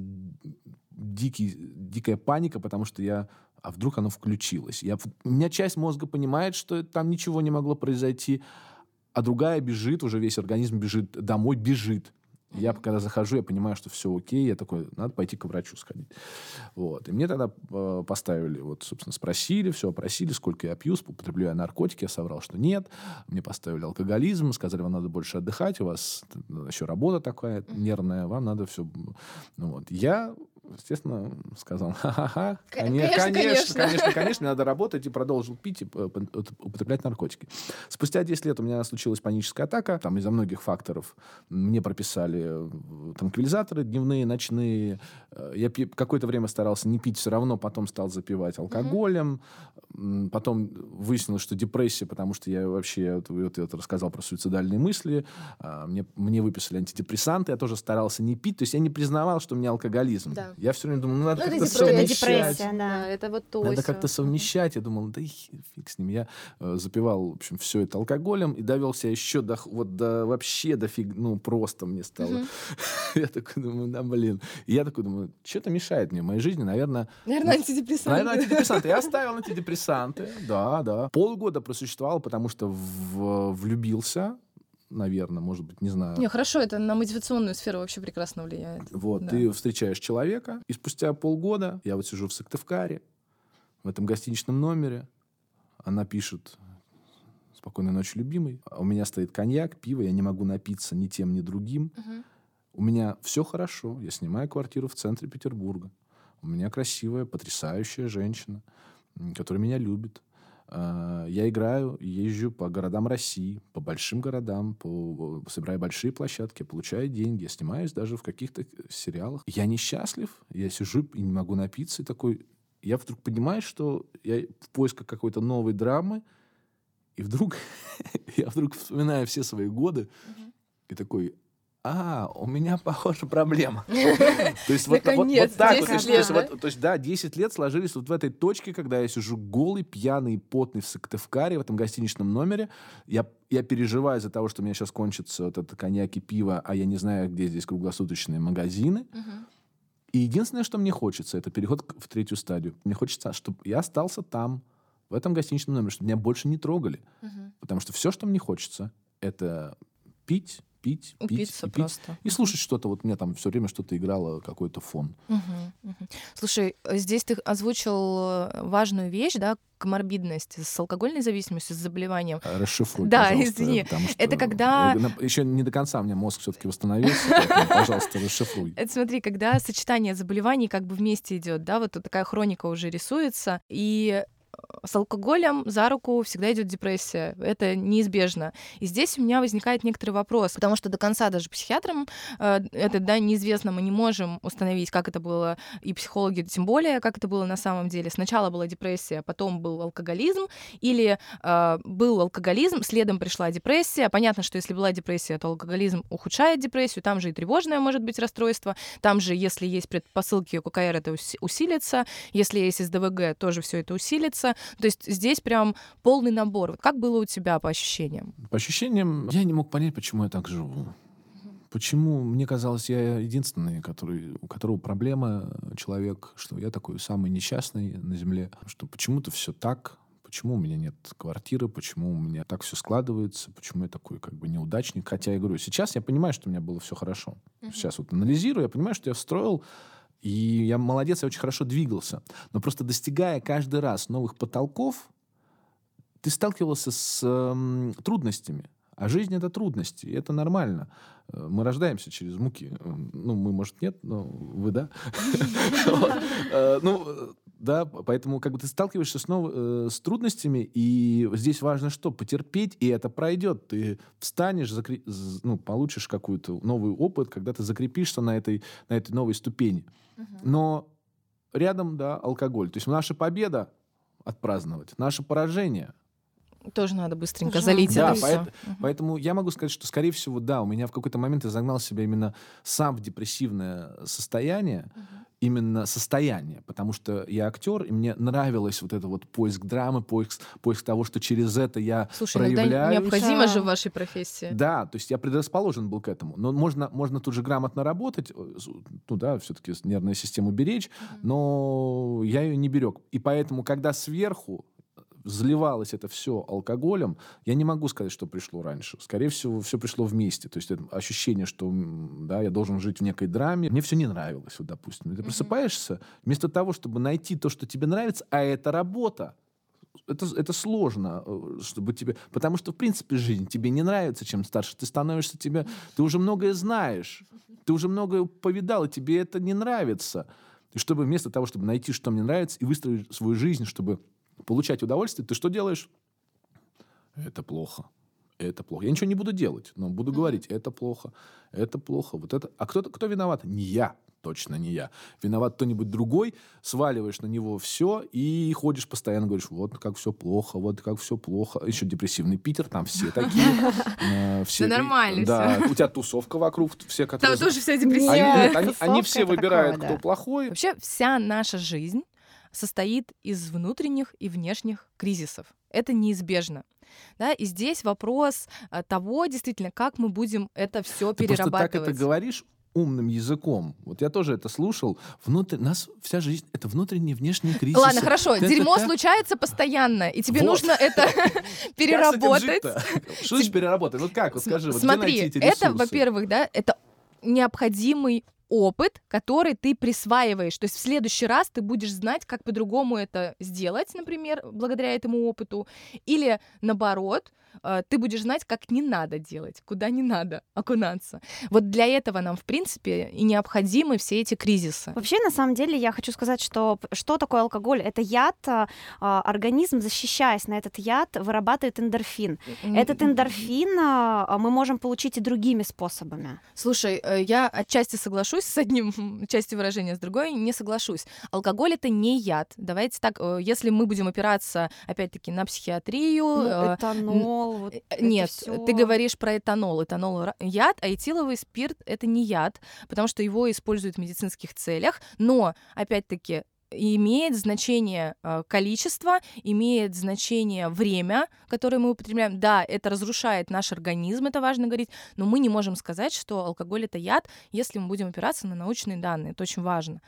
дикий, дикая паника, потому что я а вдруг оно включилось? Я, у меня часть мозга понимает, что там ничего не могло произойти, а другая бежит, уже весь организм бежит домой, бежит. Я, когда захожу, я понимаю, что все окей, я такой, надо пойти к врачу сходить. Вот. И мне тогда э, поставили, вот, собственно, спросили, все опросили, сколько я пью, употребляю я наркотики, я соврал, что нет. Мне поставили алкоголизм, сказали, вам надо больше отдыхать, у вас еще работа такая нервная, вам надо все... Ну, вот. Я, естественно, сказал, ха-ха-ха, конечно, конечно, конечно. конечно, надо работать, и продолжил пить и употреблять наркотики. Спустя 10 лет у меня случилась паническая атака, там из-за многих факторов мне прописали э, транквилизаторы дневные, ночные. Э, Я какое-то время старался не пить, все равно потом стал запивать алкоголем. Потом выяснилось, что депрессия, потому что я вообще, вот, вот вот рассказал про суицидальные мысли, а, мне, мне выписали антидепрессанты, я тоже старался не пить, то есть я не признавал, что у меня алкоголизм. Да. Я все время думал, ну надо Ну, это как-то депрессия. совмещать. Депрессия, да. Да, это вот то Надо как-то совмещать. Я думал, да и фиг с ним. Я э, запивал, в общем, все это алкоголем и довел себя еще до, вот до, вообще до фиг, ну, просто мне стало. Я такой думаю, да, блин. И я такой думаю, что-то мешает мне в моей жизни, наверное, Наверное, антидепрессанты. Наверное, антидепрессанты. Я оставил антидепрессанты. Да, да. Полгода просуществовал, потому что в- влюбился, наверное, может быть, не знаю. Не, хорошо, это на мотивационную сферу вообще прекрасно влияет. Вот, Да. ты встречаешь человека, и спустя полгода я вот сижу в Сыктывкаре, в этом гостиничном номере, она пишет «Спокойной ночи, любимый». А у меня стоит коньяк, пиво, я не могу напиться ни тем, ни другим. Мгм. У меня все хорошо, я снимаю квартиру в центре Петербурга. У меня красивая, потрясающая женщина, которая меня любит. А, Я играю, езжу по городам России, по большим городам, по, собираю большие площадки, получаю деньги, я снимаюсь даже в каких-то сериалах. Я несчастлив, я сижу и не могу напиться, и такой... Я вдруг понимаю, что я в поисках какой-то новой драмы, и вдруг я вдруг вспоминаю все свои годы, и такой, а, у меня, похоже, проблема. То есть вот, вот, вот так вот. То есть, вот, то есть, да, 10 лет сложились вот в этой точке, когда я сижу голый, пьяный, потный в Сыктывкаре, в этом гостиничном номере. Я, я переживаю из-за того, что у меня сейчас кончится вот это коньяк и пиво, а я не знаю, где здесь круглосуточные магазины. И единственное, что мне хочется, это переход в третью стадию. Мне хочется, чтобы я остался там, в этом гостиничном номере, чтобы меня больше не трогали. Потому что все, что мне хочется, это пить, пить, Упиться пить, и просто. пить, и слушать что-то. Вот у меня там все время что-то играло, какой-то фон. Угу, угу. Слушай, здесь ты озвучил э, важную вещь, да, коморбидность с алкогольной зависимостью, с заболеванием. А, расшифруй, Да, извини. Это когда... Еще не до конца у меня мозг все-таки восстановился. Пожалуйста, расшифруй. Это смотри, когда сочетание заболеваний как бы вместе идет, да, вот такая хроника уже рисуется, и с алкоголем за руку всегда идет депрессия. Это неизбежно. И здесь у меня возникает некоторый вопрос, потому что до конца даже психиатрам э, это да, неизвестно, мы не можем установить, как это было, и психологи тем более, как это было на самом деле. Сначала была депрессия, потом был алкоголизм, или э, был алкоголизм, следом пришла депрессия. Понятно, что если была депрессия, то алкоголизм ухудшает депрессию, там же и тревожное может быть расстройство, там же, если есть предпосылки у ККР, это усилится, если есть СДВГ, тоже все это усилится, то есть здесь прям полный набор. Вот как было у тебя по ощущениям? По ощущениям, я не мог понять, почему я так живу. Почему мне казалось, я единственный, который, у которого проблема человек, что я такой самый несчастный на земле, что почему-то все так, почему у меня нет квартиры, почему у меня так все складывается, почему я такой как бы неудачник. Хотя я говорю, сейчас я понимаю, что у меня было все хорошо. Сейчас вот анализирую, я понимаю, что я строил и я молодец, я очень хорошо двигался. Но просто достигая каждый раз новых потолков, ты сталкивался с э, трудностями. А жизнь — это трудности, и это нормально. Э, мы рождаемся через муки. Ну, мы, может, нет, но вы, да. Э, ну, да, поэтому как бы ты сталкиваешься снова э, с трудностями, и здесь важно что? Потерпеть, и это пройдет. Ты встанешь, ну, получишь какой-то новый опыт, когда ты закрепишься на этой, на этой новой ступени. Но рядом, да, алкоголь. То есть наша победа отпраздновать, наше поражение тоже надо быстренько Пожалуйста. залить да, это поэт, все. Поэтому я могу сказать, что, скорее всего, да, у меня в какой-то момент я загнал себя именно сам в депрессивное состояние, угу. именно состояние, потому что я актер, и мне нравилось вот это вот поиск драмы, поиск, поиск того, что через это я Слушай, ну проявляю. необходимо да. же в вашей профессии. Да, то есть я предрасположен был к этому. Но можно, можно тут же грамотно работать, э, ну да, все-таки нервную систему беречь, угу. но я ее не берег. И поэтому, когда сверху заливалось это все алкоголем, я не могу сказать, что пришло раньше. Скорее всего, все пришло вместе. То есть это ощущение, что да, я должен жить в некой драме. Мне все не нравилось, вот, допустим. Ты просыпаешься, вместо того, чтобы найти то, что тебе нравится, а это работа, это, это сложно, э, чтобы тебе... Потому что, в принципе, жизнь тебе не нравится, чем старше ты становишься, тебе... Ты уже многое знаешь, ты уже многое повидал, и тебе это не нравится. И чтобы вместо того, чтобы найти, что мне нравится, и выстроить свою жизнь, чтобы получать удовольствие, ты что делаешь? Это плохо. Это плохо. Я ничего не буду делать, но буду говорить, это плохо, это плохо, вот это. А кто, кто виноват? Не я, точно не я. Виноват кто-нибудь другой, сваливаешь на него все и ходишь постоянно, говоришь, вот как все плохо, вот как все плохо. Еще депрессивный Питер, там все такие. Э, все нормально Да, у тебя тусовка вокруг, все, которые... Там тоже все депрессивные. Они все выбирают, кто плохой. Вообще вся наша жизнь состоит из внутренних и внешних кризисов. Это неизбежно. Да, и здесь вопрос э, того, действительно, как мы будем это все перерабатывать. Просто так это говоришь умным языком. Вот я тоже это слушал. Внутрь нас вся жизнь это внутренний внешний кризис. Ладно, хорошо. Это Дерьмо так... случается постоянно, и тебе вот. нужно это переработать. Что значит переработать? Вот как? Вот скажи, Смотри, это, во-первых, да, это необходимый опыт, который ты присваиваешь. То есть в следующий раз ты будешь знать, как по-другому это сделать, например, благодаря этому опыту. Или наоборот, ты будешь знать, как не надо делать, куда не надо окунаться. Вот для этого нам, в принципе, и необходимы все эти кризисы. Вообще, на самом деле, я хочу сказать, что что такое алкоголь? Это яд. А, а, организм, защищаясь на этот яд, вырабатывает эндорфин. Этот эндорфин а, мы можем получить и другими способами. Слушай, э, я отчасти соглашусь с одним частью выражения, с другой не соглашусь. Алкоголь это не яд. Давайте так, э, если мы будем опираться, опять-таки, на психиатрию... Ну, э, этанол, вот Нет, всё. ты говоришь про этанол. Этанол яд, а этиловый спирт это не яд, потому что его используют в медицинских целях. Но, опять-таки, имеет значение э, количество, имеет значение время, которое мы употребляем. Да, это разрушает наш организм, это важно говорить, но мы не можем сказать, что алкоголь это яд, если мы будем опираться на научные данные. Это очень важно.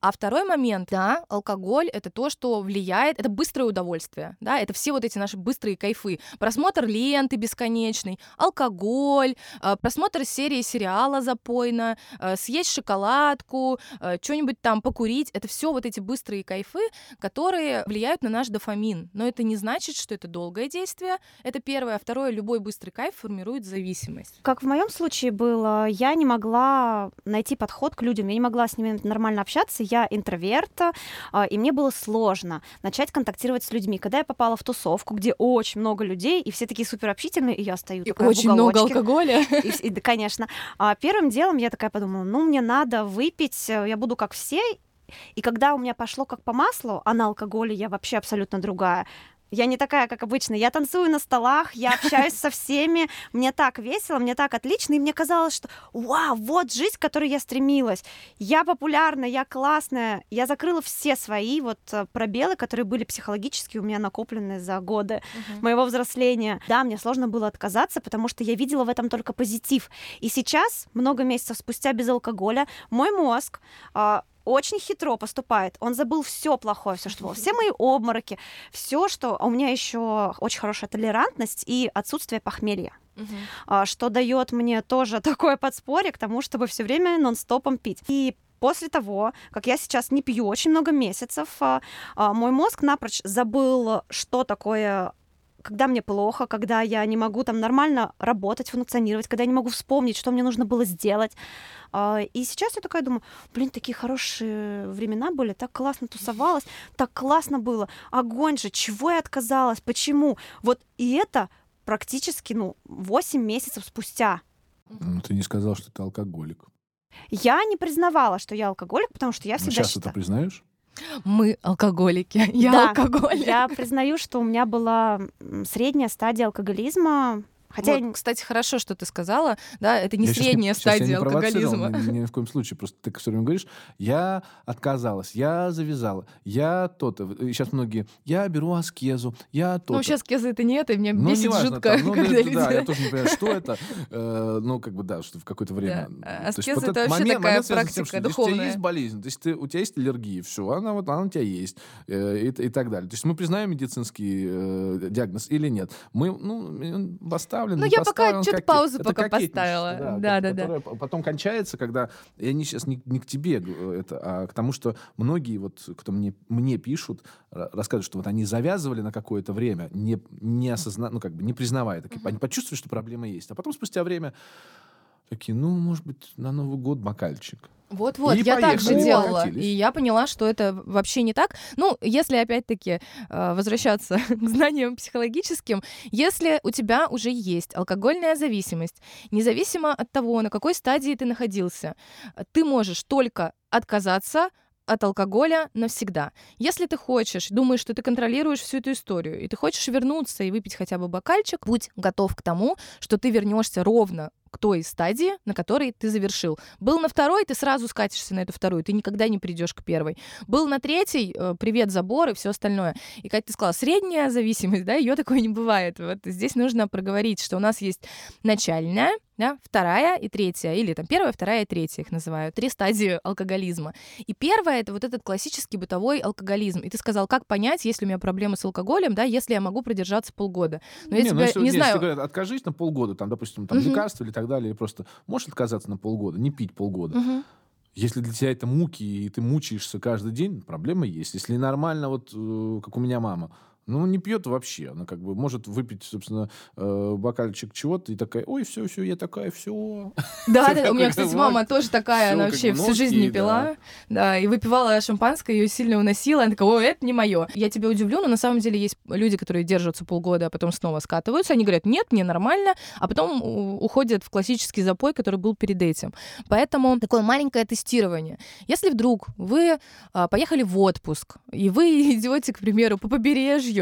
А второй момент, да, алкоголь это то, что влияет, это быстрое удовольствие, да, это все вот эти наши быстрые кайфы. Просмотр ленты бесконечный, алкоголь, э, просмотр серии сериала запойно, э, съесть шоколадку, что-нибудь там покурить, это все вот эти быстрые кайфы, которые влияют на наш дофамин. Но это не значит, что это долгое действие. Это первое. А второе, любой быстрый кайф формирует зависимость. Как в моем случае было, я не могла найти подход к людям, я не могла с ними нормально общаться, я интроверт, а, и мне было сложно начать контактировать с людьми. Когда я попала в тусовку, где очень много людей, и все такие супер общительные, и я стою и такая очень много алкоголя. И, и, да, конечно. А первым делом я такая подумала, ну, мне надо выпить, э, я буду как все, и когда у меня пошло как по маслу, а на алкоголе я вообще абсолютно другая, я не такая, как обычно. Я танцую на столах, я общаюсь со всеми. Мне так весело, мне так отлично. И мне казалось, что вау, вот жизнь, к которой я стремилась. Я популярна, я классная. Я закрыла все свои вот э, пробелы, которые были психологически у меня накоплены за годы Мгм. моего взросления. Да, мне сложно было отказаться, потому что я видела в этом только позитив. И сейчас, много месяцев спустя без алкоголя, мой мозг а, очень хитро поступает. Он забыл все плохое, все, что было, все мои обмороки, все, что... А у меня еще очень хорошая толерантность и отсутствие похмелья а, что дает мне тоже такое подспорье к тому, чтобы все время нон-стопом пить. И после того, как я сейчас не пью очень много месяцев, а, мой мозг напрочь забыл, что такое когда мне плохо, когда я не могу там нормально работать, функционировать, когда я не могу вспомнить, что мне нужно было сделать. А, И сейчас я такая думаю, блин, такие хорошие времена были, так классно тусовалась, так классно было. Огонь же, чего я отказалась, почему? Вот и это практически, ну, 8 месяцев спустя. Ну, ты не сказал, что ты алкоголик. Я не признавала, что я алкоголик, потому что я Ну, всегда сейчас считала... это признаешь? Мы алкоголики. Я Да, алкоголик. Я признаю, что у меня была средняя стадия алкоголизма. Хотя Вот, не- кстати, хорошо, что ты сказала, да, это не Я средняя щас я стадия не провоцировал алкоголизма. Ни, ни в коем случае. Просто ты все время говоришь, я отказалась, я завязала, я то-то. Сейчас многие, я беру аскезу, я то-то. Ну, сейчас кеза это не это, и меня Ну, бесит неважно, жутко, там, ну, когда да, люди... да, я тоже не понимаю, что это. Э, Ну, как бы, да, что в какое-то время. Да, а есть аскеза вот это вообще момент- такая момент тем, практика Если у духовная. тебя есть болезнь, то есть ты, у тебя есть аллергия, все, она вот она у тебя есть, э, и, и так далее. То есть мы признаем медицинский э, диагноз или нет. Мы, ну, он поставлен, Ну, не я пока коке- паузу пока поставила. да, которое п- Потом кончается, когда... Я не, сейчас не, не к тебе это, а к тому, что многие, вот, кто мне, мне пишут, ра- рассказывают, что вот они завязывали на какое-то время, не, не осозна... ну, как бы не признавая. Такие, Они почувствовали, что проблема есть. А потом спустя время такие, ну, может быть, на Новый год бокальчик. Вот-вот, И я так же поехали, делала. И я поняла, что это вообще не так. Ну, если опять-таки э, возвращаться к знаниям психологическим, если у тебя уже есть алкогольная зависимость, независимо от того, на какой стадии ты находился, ты можешь только отказаться от алкоголя навсегда. Если ты хочешь, думаешь, что ты контролируешь всю эту историю, и ты хочешь вернуться и выпить хотя бы бокальчик, будь готов к тому, что ты вернешься ровно к той стадии, на которой ты завершил. Был на второй, ты сразу скатишься на эту вторую, ты никогда не придешь к первой. Был на третьей, э, привет, забор и все остальное. И как ты сказала, средняя зависимость, да, ее такое не бывает. Вот здесь нужно проговорить, что у нас есть начальная, да, вторая и третья, или там первая, вторая и третья их называют, три стадии алкоголизма. И первая — это вот этот классический бытовой алкоголизм. И ты сказал, как понять, если у меня проблемы с алкоголем, да, если я могу продержаться полгода. Но я Не, ну, тебя если, не если знаю... говорят, откажись на полгода, там, допустим, там, Мгм. лекарства или так далее, или просто можешь отказаться на полгода, не пить полгода. Мгм. Если для тебя это муки, и ты мучаешься каждый день, проблема есть. Если нормально, вот э, как у меня мама, Ну, не пьет вообще. Она как бы может выпить, собственно, э, бокальчик чего-то и такая, ой, все, все, я такая, все. Да, да, у меня, кстати, мама тоже такая, она вообще всю жизнь не пила. Да, и выпивала шампанское, ее сильно уносила. Она такая, ой, это не мое. Я тебя удивлю, но на самом деле есть люди, которые держатся полгода, а потом снова скатываются. Они говорят, нет, мне нормально, а потом уходят в классический запой, который был перед этим. Поэтому такое маленькое тестирование. Если вдруг вы а, поехали в отпуск, и вы идете, к примеру, по побережью,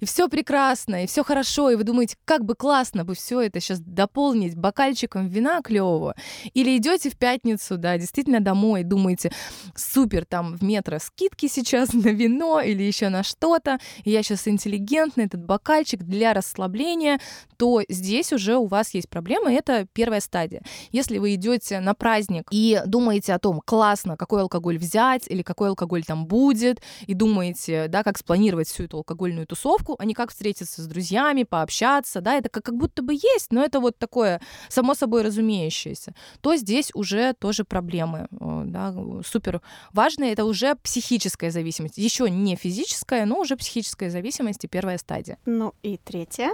и все прекрасно, и все хорошо, и вы думаете, как бы классно бы все это сейчас дополнить бокальчиком вина клевого, или идете в пятницу, да, действительно домой, думаете, супер, там в метро скидки сейчас на вино или еще на что-то, и я сейчас интеллигентный, этот бокальчик для расслабления, то здесь уже у вас есть проблема, и это первая стадия. Если вы идете на праздник и думаете о том, классно, какой алкоголь взять или какой алкоголь там будет, и думаете, да, как спланировать всю эту алкогольную тусовку, а не как встретиться с друзьями, пообщаться, да, это как, как будто бы есть, но это вот такое само собой разумеющееся, то здесь уже тоже проблемы, да, супер важные, это уже психическая зависимость, еще не физическая, но уже психическая зависимость и первая стадия. Ну и третья.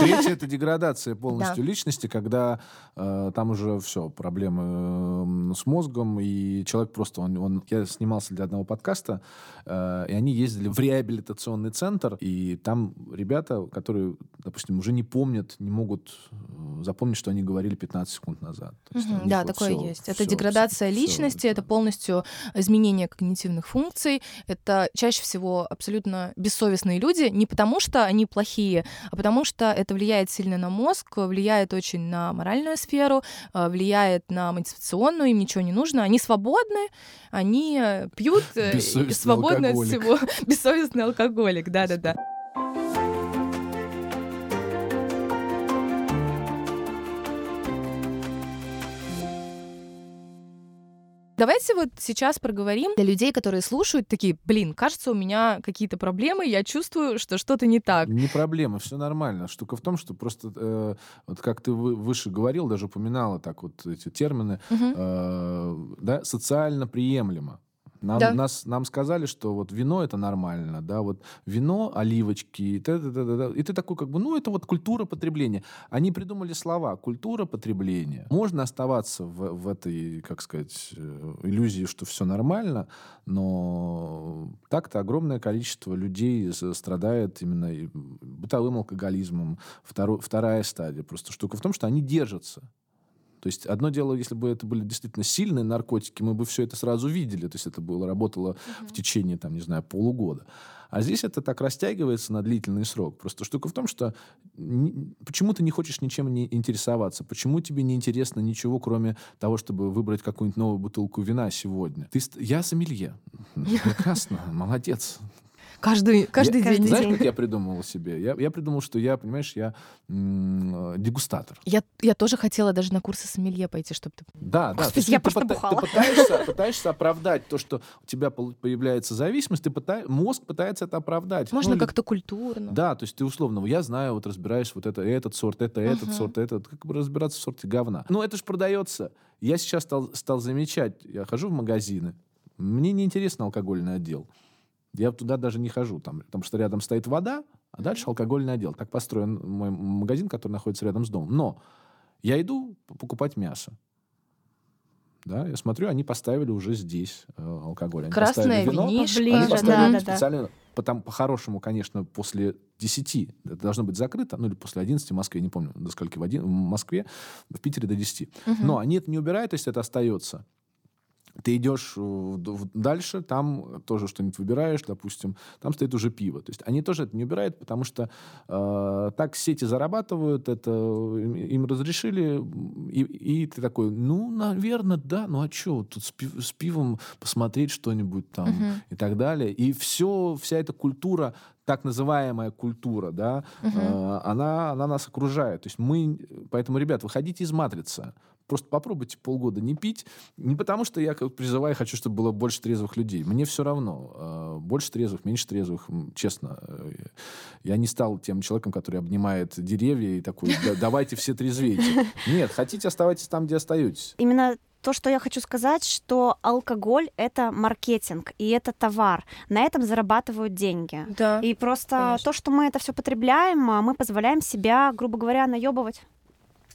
Третья это деградация полностью личности, когда э, там уже все проблемы с мозгом и человек просто он, он я снимался для одного подкаста э, и они ездили в реабилитационный центр и там ребята, которые, допустим, уже не помнят, не могут э, запомнить, что они говорили 15 секунд назад. Угу, да, вот такое все, есть. Это деградация все, личности, все, это полностью изменение когнитивных функций. Это чаще всего абсолютно бессовестные люди, не потому что они плохие, а потому что это влияет сильно на мозг, влияет очень на моральную сферу, э, влияет на мотивационную, им ничего не нужно. Они свободны, они пьют э, свободно от всего. Бессовестный алкоголик, да-да-да. Давайте вот сейчас проговорим для людей, которые слушают, такие, блин, кажется, у меня какие-то проблемы, я чувствую, что что-то не так. Не проблема, все нормально. Штука в том, что просто, э, вот как ты выше говорил, даже упоминала так вот эти термины, угу. э, да, социально приемлемо. Нам, да. нас, нам сказали, что вот вино это нормально, да, вот вино, оливочки, и, т -т -т -т -т. и ты такой как бы, ну это вот культура потребления. Они придумали слова культура потребления. Можно оставаться в, в этой, как сказать, э, иллюзии, что все нормально, но так-то огромное количество людей страдает именно бытовым алкоголизмом. Второ, вторая стадия просто штука в том, что они держатся. То есть одно дело, если бы это были действительно сильные наркотики, мы бы все это сразу видели. То есть это было, работало uh-huh. в течение, там, не знаю, полугода. А здесь это так растягивается на длительный срок. Просто штука в том, что не, почему ты не хочешь ничем не интересоваться? Почему тебе не интересно ничего, кроме того, чтобы выбрать какую-нибудь новую бутылку вина сегодня? Ты, я сомелье. Прекрасно, молодец. Каждый, каждый я, день. Знаешь, как я придумал себе? Я, я придумал, что я, понимаешь, я м- дегустатор. Я, я тоже хотела даже на курсы сомелье пойти, чтобы ты... Да, да. Господи, я ты, просто ты, бухала. Ты пытаешься, пытаешься оправдать то, что у тебя появляется зависимость, ты пытай, мозг пытается это оправдать. Можно ну, как-то культурно. Да, то есть ты условно, я знаю, вот разбираешь вот это, этот сорт, это, uh-huh. этот сорт, этот. Как бы разбираться в сорте говна. Ну, это же продается. Я сейчас стал, стал замечать, я хожу в магазины, мне не интересно алкогольный отдел. Я туда даже не хожу, там, потому что рядом стоит вода, а дальше алкогольный отдел. Так построен мой магазин, который находится рядом с домом. Но я иду покупать мясо. Да, я смотрю, они поставили уже здесь э, алкоголь. Они Красное вино, ближе, они поставили да, специально, да. Потом, по-хорошему, конечно, после 10 это должно быть закрыто, ну или после 11 в Москве, не помню, до скольки в, один, в Москве, в Питере до 10. Угу. Но они это не убирают, то есть это остается ты идешь дальше, там тоже что-нибудь выбираешь, допустим, там стоит уже пиво. То есть они тоже это не убирают, потому что э, так сети зарабатывают, это им разрешили, и, и ты такой, ну, наверное, да, ну а что, тут с, пив, с пивом посмотреть что-нибудь там uh-huh. и так далее. И все, вся эта культура так называемая культура, да, uh-huh. э, она, она нас окружает. То есть мы, поэтому, ребят, выходите из матрицы, Просто попробуйте полгода не пить. Не потому, что я как призываю, хочу, чтобы было больше трезвых людей. Мне все равно. А, больше трезвых, меньше трезвых. Честно. Э, я не стал тем человеком, который обнимает деревья и такой, давайте все трезвейте. Нет, хотите, оставайтесь там, где остаетесь. Именно то, что я хочу сказать, что алкоголь это маркетинг и это товар. На этом зарабатывают деньги. Да. И просто конечно. то, что мы это все потребляем, а, мы позволяем себя, грубо говоря, наебывать.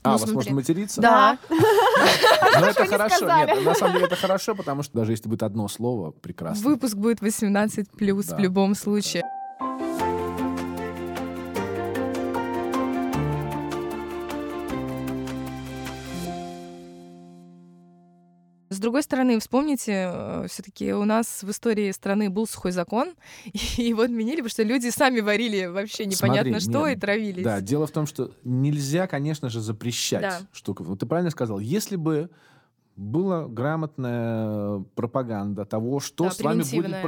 А, Ну, возможно, смотри. материться? Да. Но это хорошо. Нет, на самом деле это хорошо, потому что даже если будет одно слово, прекрасно. Выпуск будет 18 плюс Да. в любом случае. Другой стороны, вспомните, все-таки у нас в истории страны был сухой закон, и его отменили, потому что люди сами варили вообще непонятно Смотри, что нет, и травились. Да, дело в том, что нельзя, конечно же, запрещать Да. штуку. Вот ты правильно сказал. Если бы была грамотная пропаганда того, что Да, с вами будет да.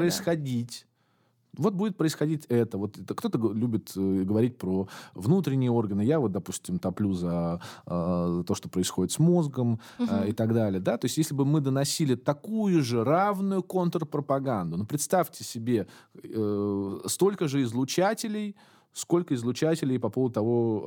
Вот будет происходить это. Вот это кто-то любит э, говорить про внутренние органы. Я вот, допустим, топлю за э, то, что происходит с мозгом э, Мгм. и так далее. Да? То есть если бы мы доносили такую же равную контрпропаганду, ну представьте себе э, столько же излучателей, сколько излучателей по поводу того,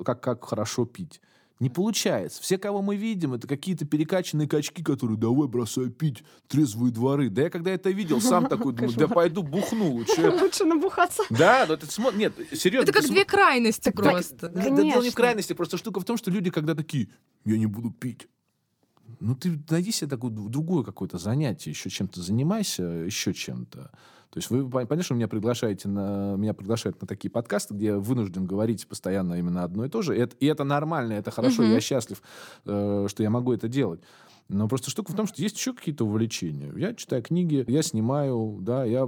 э, как, как хорошо пить. Не получается. Все, кого мы видим, это какие-то перекачанные качки, которые давай бросай пить, трезвые дворы. Да я когда это видел, сам такой думаю, да пойду бухну лучше. Лучше набухаться. Да, но это смо- Нет, серьезно. Это как ты две крайности Так, просто. да, дело не в крайности, просто штука в том, что люди, когда такие, я не буду пить. Ну, ты найди себе такое другое какое-то занятие, еще чем-то занимайся, еще чем-то. То есть вы, что меня приглашаете на, меня приглашают на такие подкасты, где я вынужден говорить постоянно именно одно и то же. И это, и это нормально, это хорошо, Мгм. я счастлив, э, что я могу это делать. Но просто штука в том, что есть еще какие-то увлечения. Я читаю книги, я снимаю, да, я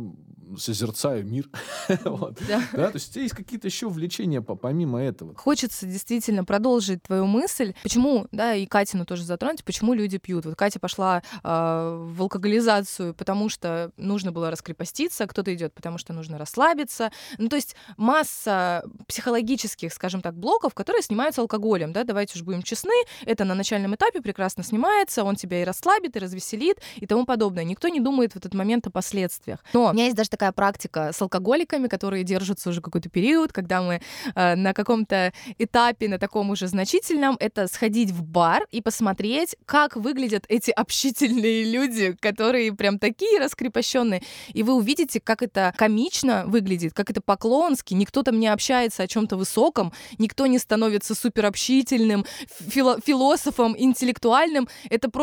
созерцаю мир. Вот. Да. Да, то есть есть какие-то еще увлечения по- помимо этого. Хочется действительно продолжить твою мысль. Почему, да, и Катину тоже затронуть, почему люди пьют. Вот Катя пошла э, в алкоголизацию, потому что нужно было раскрепоститься, кто-то идет, потому что нужно расслабиться. Ну, то есть масса психологических, скажем так, блоков, которые снимаются алкоголем, да, давайте уж будем честны, это на начальном этапе прекрасно снимается, он тебя и расслабит, и развеселит, и тому подобное. Никто не думает в этот момент о последствиях. Но у меня есть даже такая практика с алкоголиками, которые держатся уже какой-то период, когда мы э, на каком-то этапе, на таком уже значительном, это сходить в бар и посмотреть, как выглядят эти общительные люди, которые прям такие раскрепощенные. И вы увидите, как это комично выглядит, как это поклонски. Никто там не общается о чем-то высоком, никто не становится суперобщительным, фило- философом, интеллектуальным. Это просто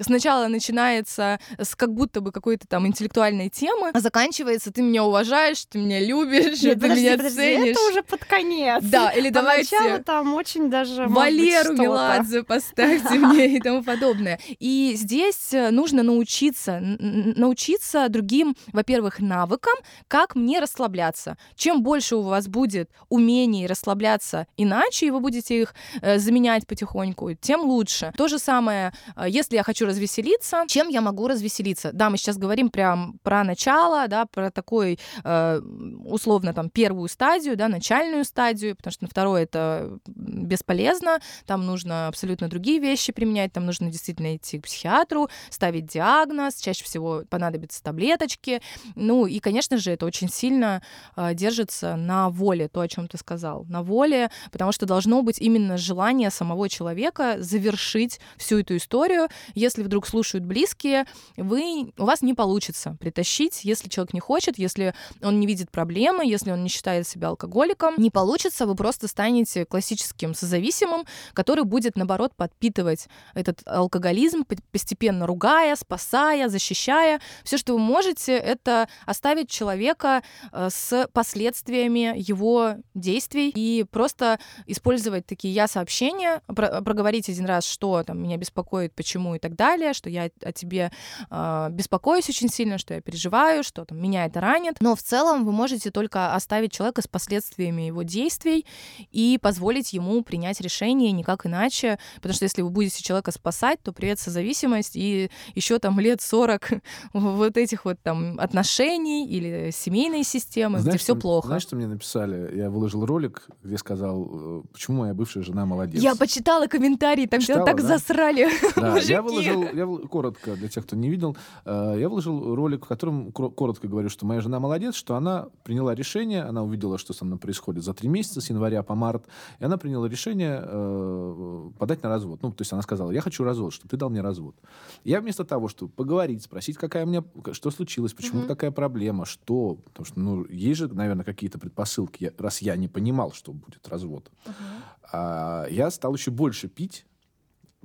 сначала начинается с как будто бы какой-то там интеллектуальной темы, а заканчивается ты меня уважаешь, ты меня любишь, Нет, ты подожди, меня подожди, ценишь. это уже под конец. Да, или Поначалу давайте там очень даже быть, Валеру что-то. Меладзе поставьте мне и тому подобное. И здесь э, нужно научиться, научиться другим, во-первых, навыкам, как мне расслабляться. Чем больше у вас будет умений расслабляться иначе, и вы будете их э, заменять потихоньку, тем лучше. То же самое, если я хочу развеселиться, чем я могу развеселиться? Да, мы сейчас говорим прям про начало, да, про такой э, условно там первую стадию, да, начальную стадию, потому что на второй это бесполезно, там нужно абсолютно другие вещи применять, там нужно действительно идти к психиатру, ставить диагноз, чаще всего понадобятся таблеточки, ну и, конечно же, это очень сильно э, держится на воле, то, о чем ты сказал, на воле, потому что должно быть именно желание самого человека завершить всю эту историю. Если вдруг слушают близкие, вы, у вас не получится притащить, если человек не хочет, если он не видит проблемы, если он не считает себя алкоголиком, не получится, вы просто станете классическим созависимым, который будет, наоборот, подпитывать этот алкоголизм, по- постепенно ругая, спасая, защищая. Все, что вы можете, это оставить человека э, с последствиями его действий и просто использовать такие я-сообщения, про- проговорить один раз, что там меня беспокоит, почему и так далее, что я о тебе э, беспокоюсь очень сильно, что я переживаю, что там меня это ранит. Но в целом вы можете только оставить человека с последствиями его действий и позволить ему принять решение никак иначе, потому что если вы будете человека спасать, то привет созависимость и еще там лет 40 вот этих вот там отношений или семейной системы, где все плохо. Знаешь, что мне написали? Я выложил ролик, где сказал, э, почему моя бывшая жена молодец. Я почитала комментарии, там Читала, так да? засрали Да, я выложил, я коротко, для тех, кто не видел, э, я выложил ролик, в котором коротко говорю, что моя жена молодец, что она приняла решение, она увидела, что со мной происходит за три месяца, с января по март, и она приняла решение э, подать на развод. Ну, то есть она сказала, я хочу развод, чтобы ты дал мне развод. Я вместо того, чтобы поговорить, спросить, какая у меня, что случилось, почему угу. такая проблема, что, потому что, ну, есть же, наверное, какие-то предпосылки, раз я не понимал, что будет развод. Угу. А, я стал еще больше пить.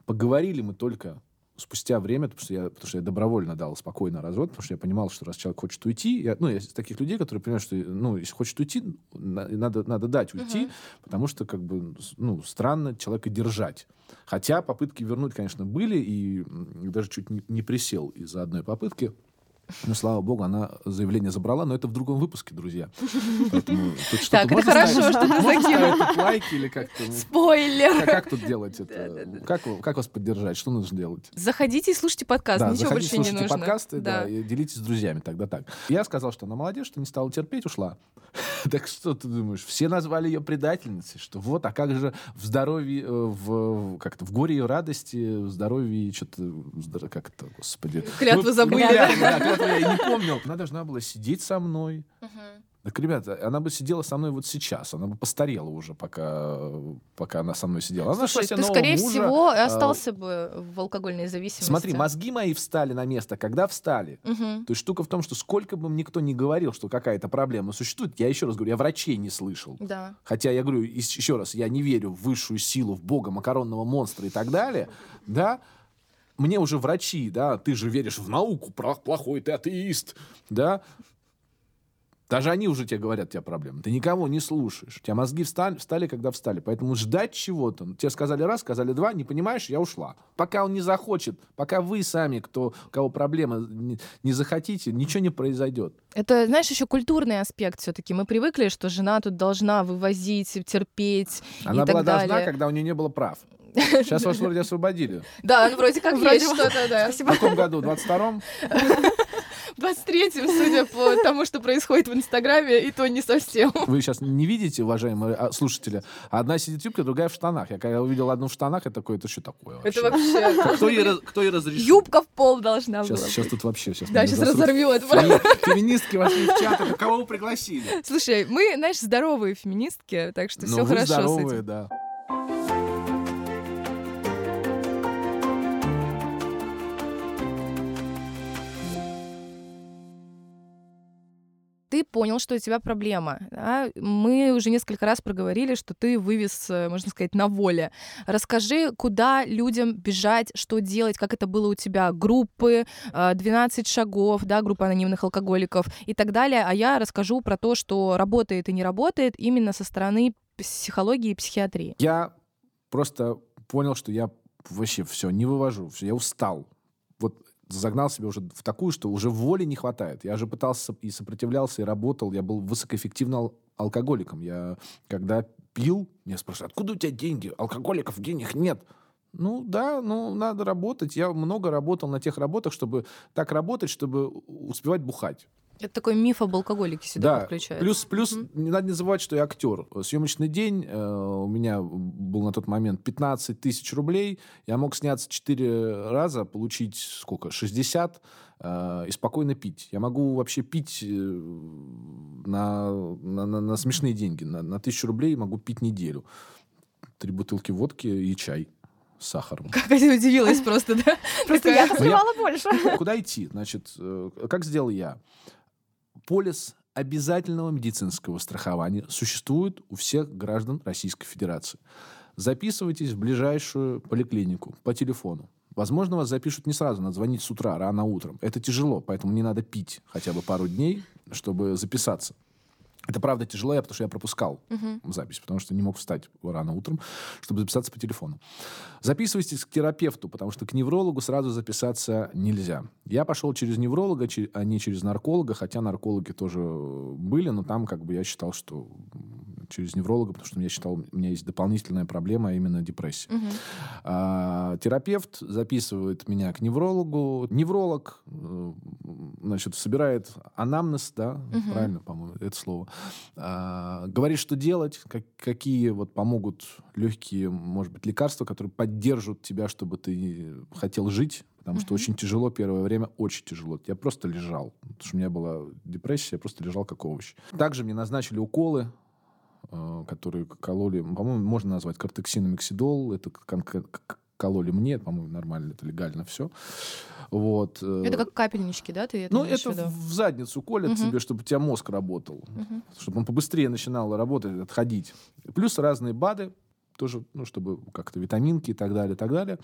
Поговорили мы только спустя время, потому что я, потому что я добровольно дал спокойно развод, потому что я понимал, что раз человек хочет уйти, я, ну, я из таких людей, которые понимают, что, ну, если хочет уйти, надо, надо дать уйти, uh-huh. потому что, как бы, ну, странно человека держать. Хотя попытки вернуть, конечно, были, и даже чуть не, не присел из-за одной попытки. Ну, слава богу, она заявление забрала, но это в другом выпуске, друзья. Поэтому тут так, это хорошо, что ты закинул. лайки или как-то... Спойлер! Как, тут делать это? Как, как вас поддержать? Что нужно делать? Заходите и слушайте подкаст, да, ничего больше не нужно. подкасты, да. да, и делитесь с друзьями, тогда так. Я сказал, что она молодец, что не стала терпеть, ушла. так что ты думаешь? Все назвали ее предательницей, что вот, а как же в здоровье, э, в, как-то в горе и радости, в здоровье, что-то, как это, господи. Клятвы забыли. Клятвы, этого я не помнил. Она должна была сидеть со мной. Так, ребята, она бы сидела со мной вот сейчас, она бы постарела уже, пока, пока она со мной сидела. Она Слушай, ты, скорее мужа, всего, а... остался бы в алкогольной зависимости. Смотри, мозги мои встали на место, когда встали. Угу. То есть штука в том, что сколько бы никто не говорил, что какая-то проблема существует, я еще раз говорю, я врачей не слышал. Да. Хотя я говорю, еще раз, я не верю в высшую силу, в бога, макаронного монстра и так далее, да, мне уже врачи, да, ты же веришь в науку, плохой ты атеист, да, даже они уже тебе говорят, у тебя проблемы. Ты никого не слушаешь. У тебя мозги встали, встали, когда встали. Поэтому ждать чего-то. Тебе сказали раз, сказали два, не понимаешь, я ушла. Пока он не захочет, пока вы сами, кто, у кого проблемы, не, не захотите, ничего не произойдет. Это, знаешь, еще культурный аспект все-таки. Мы привыкли, что жена тут должна вывозить, терпеть Она и была так должна, когда у нее не было прав. Сейчас вас вроде освободили. Да, ну вроде как есть что-то, да. В каком году? В 22-м? 23-м, судя по тому, что происходит в Инстаграме, и то не совсем. Вы сейчас не видите, уважаемые а, слушатели, одна сидит в юбке, другая в штанах. Я когда увидел одну в штанах, я такой, это что такое вообще? Это вообще... Кто ей, кто ей разрешил? Юбка в пол должна сейчас, была Сейчас тут вообще... Сейчас да, сейчас разорвет. Феминистки вошли в чат, это кого вы пригласили? Слушай, мы, знаешь, здоровые феминистки, так что все хорошо здоровые, да. Понял, что у тебя проблема. Да? Мы уже несколько раз проговорили, что ты вывез, э, можно сказать, на воле. Расскажи, куда людям бежать, что делать, как это было у тебя, группы, 12 э, шагов, да, группа анонимных алкоголиков и так далее. А я расскажу про то, что работает и не работает именно со стороны психологии и психиатрии. Я просто понял, что я вообще все не вывожу, все, я устал. Вот загнал себя уже в такую, что уже воли не хватает. Я же пытался и сопротивлялся, и работал. Я был высокоэффективным ал- алкоголиком. Я когда пил, меня спрашивают, откуда у тебя деньги? Алкоголиков денег нет. Ну да, ну надо работать. Я много работал на тех работах, чтобы так работать, чтобы успевать бухать. Это такой миф об алкоголике сюда да. подключается. Плюс, плюс mm-hmm. не надо не забывать, что я актер. Съемочный день э, у меня был на тот момент 15 тысяч рублей. Я мог сняться 4 раза, получить сколько? 60 э, и спокойно пить. Я могу вообще пить э, на, на, на, на смешные деньги. На, на тысячу рублей могу пить неделю. Три бутылки водки и чай с сахаром. Как я удивилась просто, да? Просто я сливала больше. Куда идти? Значит, э, как сделал я? Полис обязательного медицинского страхования существует у всех граждан Российской Федерации. Записывайтесь в ближайшую поликлинику по телефону. Возможно, вас запишут не сразу, надо звонить с утра, рано утром. Это тяжело, поэтому не надо пить хотя бы пару дней, чтобы записаться. Это правда тяжело, я, потому что я пропускал uh-huh. запись, потому что не мог встать рано утром, чтобы записаться по телефону. Записывайтесь к терапевту, потому что к неврологу сразу записаться нельзя. Я пошел через невролога, а не через нарколога, хотя наркологи тоже были, но там как бы я считал, что через невролога, потому что я считал, у меня есть дополнительная проблема, а именно депрессия. А, терапевт записывает меня к неврологу. Невролог, э, значит, собирает анамнез, да, Мгм. правильно, по-моему, это слово. А, говорит, что делать, как- какие вот помогут легкие, может быть, лекарства, которые поддержат тебя, чтобы ты хотел жить. Потому что Мгм. очень тяжело первое время, очень тяжело. Я просто лежал. Потому что у меня была депрессия, я просто лежал как овощ. Также мне назначили уколы, которые кололи, по-моему, можно назвать кортексиномиксидол. Это кололи мне, по-моему, нормально, это легально все. Вот. э, Это как капельнички, да? Ты это ну, это в виду? в задницу колят Мгм. тебе, чтобы у тебя мозг работал. Мгм. Чтобы он побыстрее начинал работать, отходить. Плюс разные БАДы, тоже, ну, чтобы как-то витаминки и так далее, и так далее.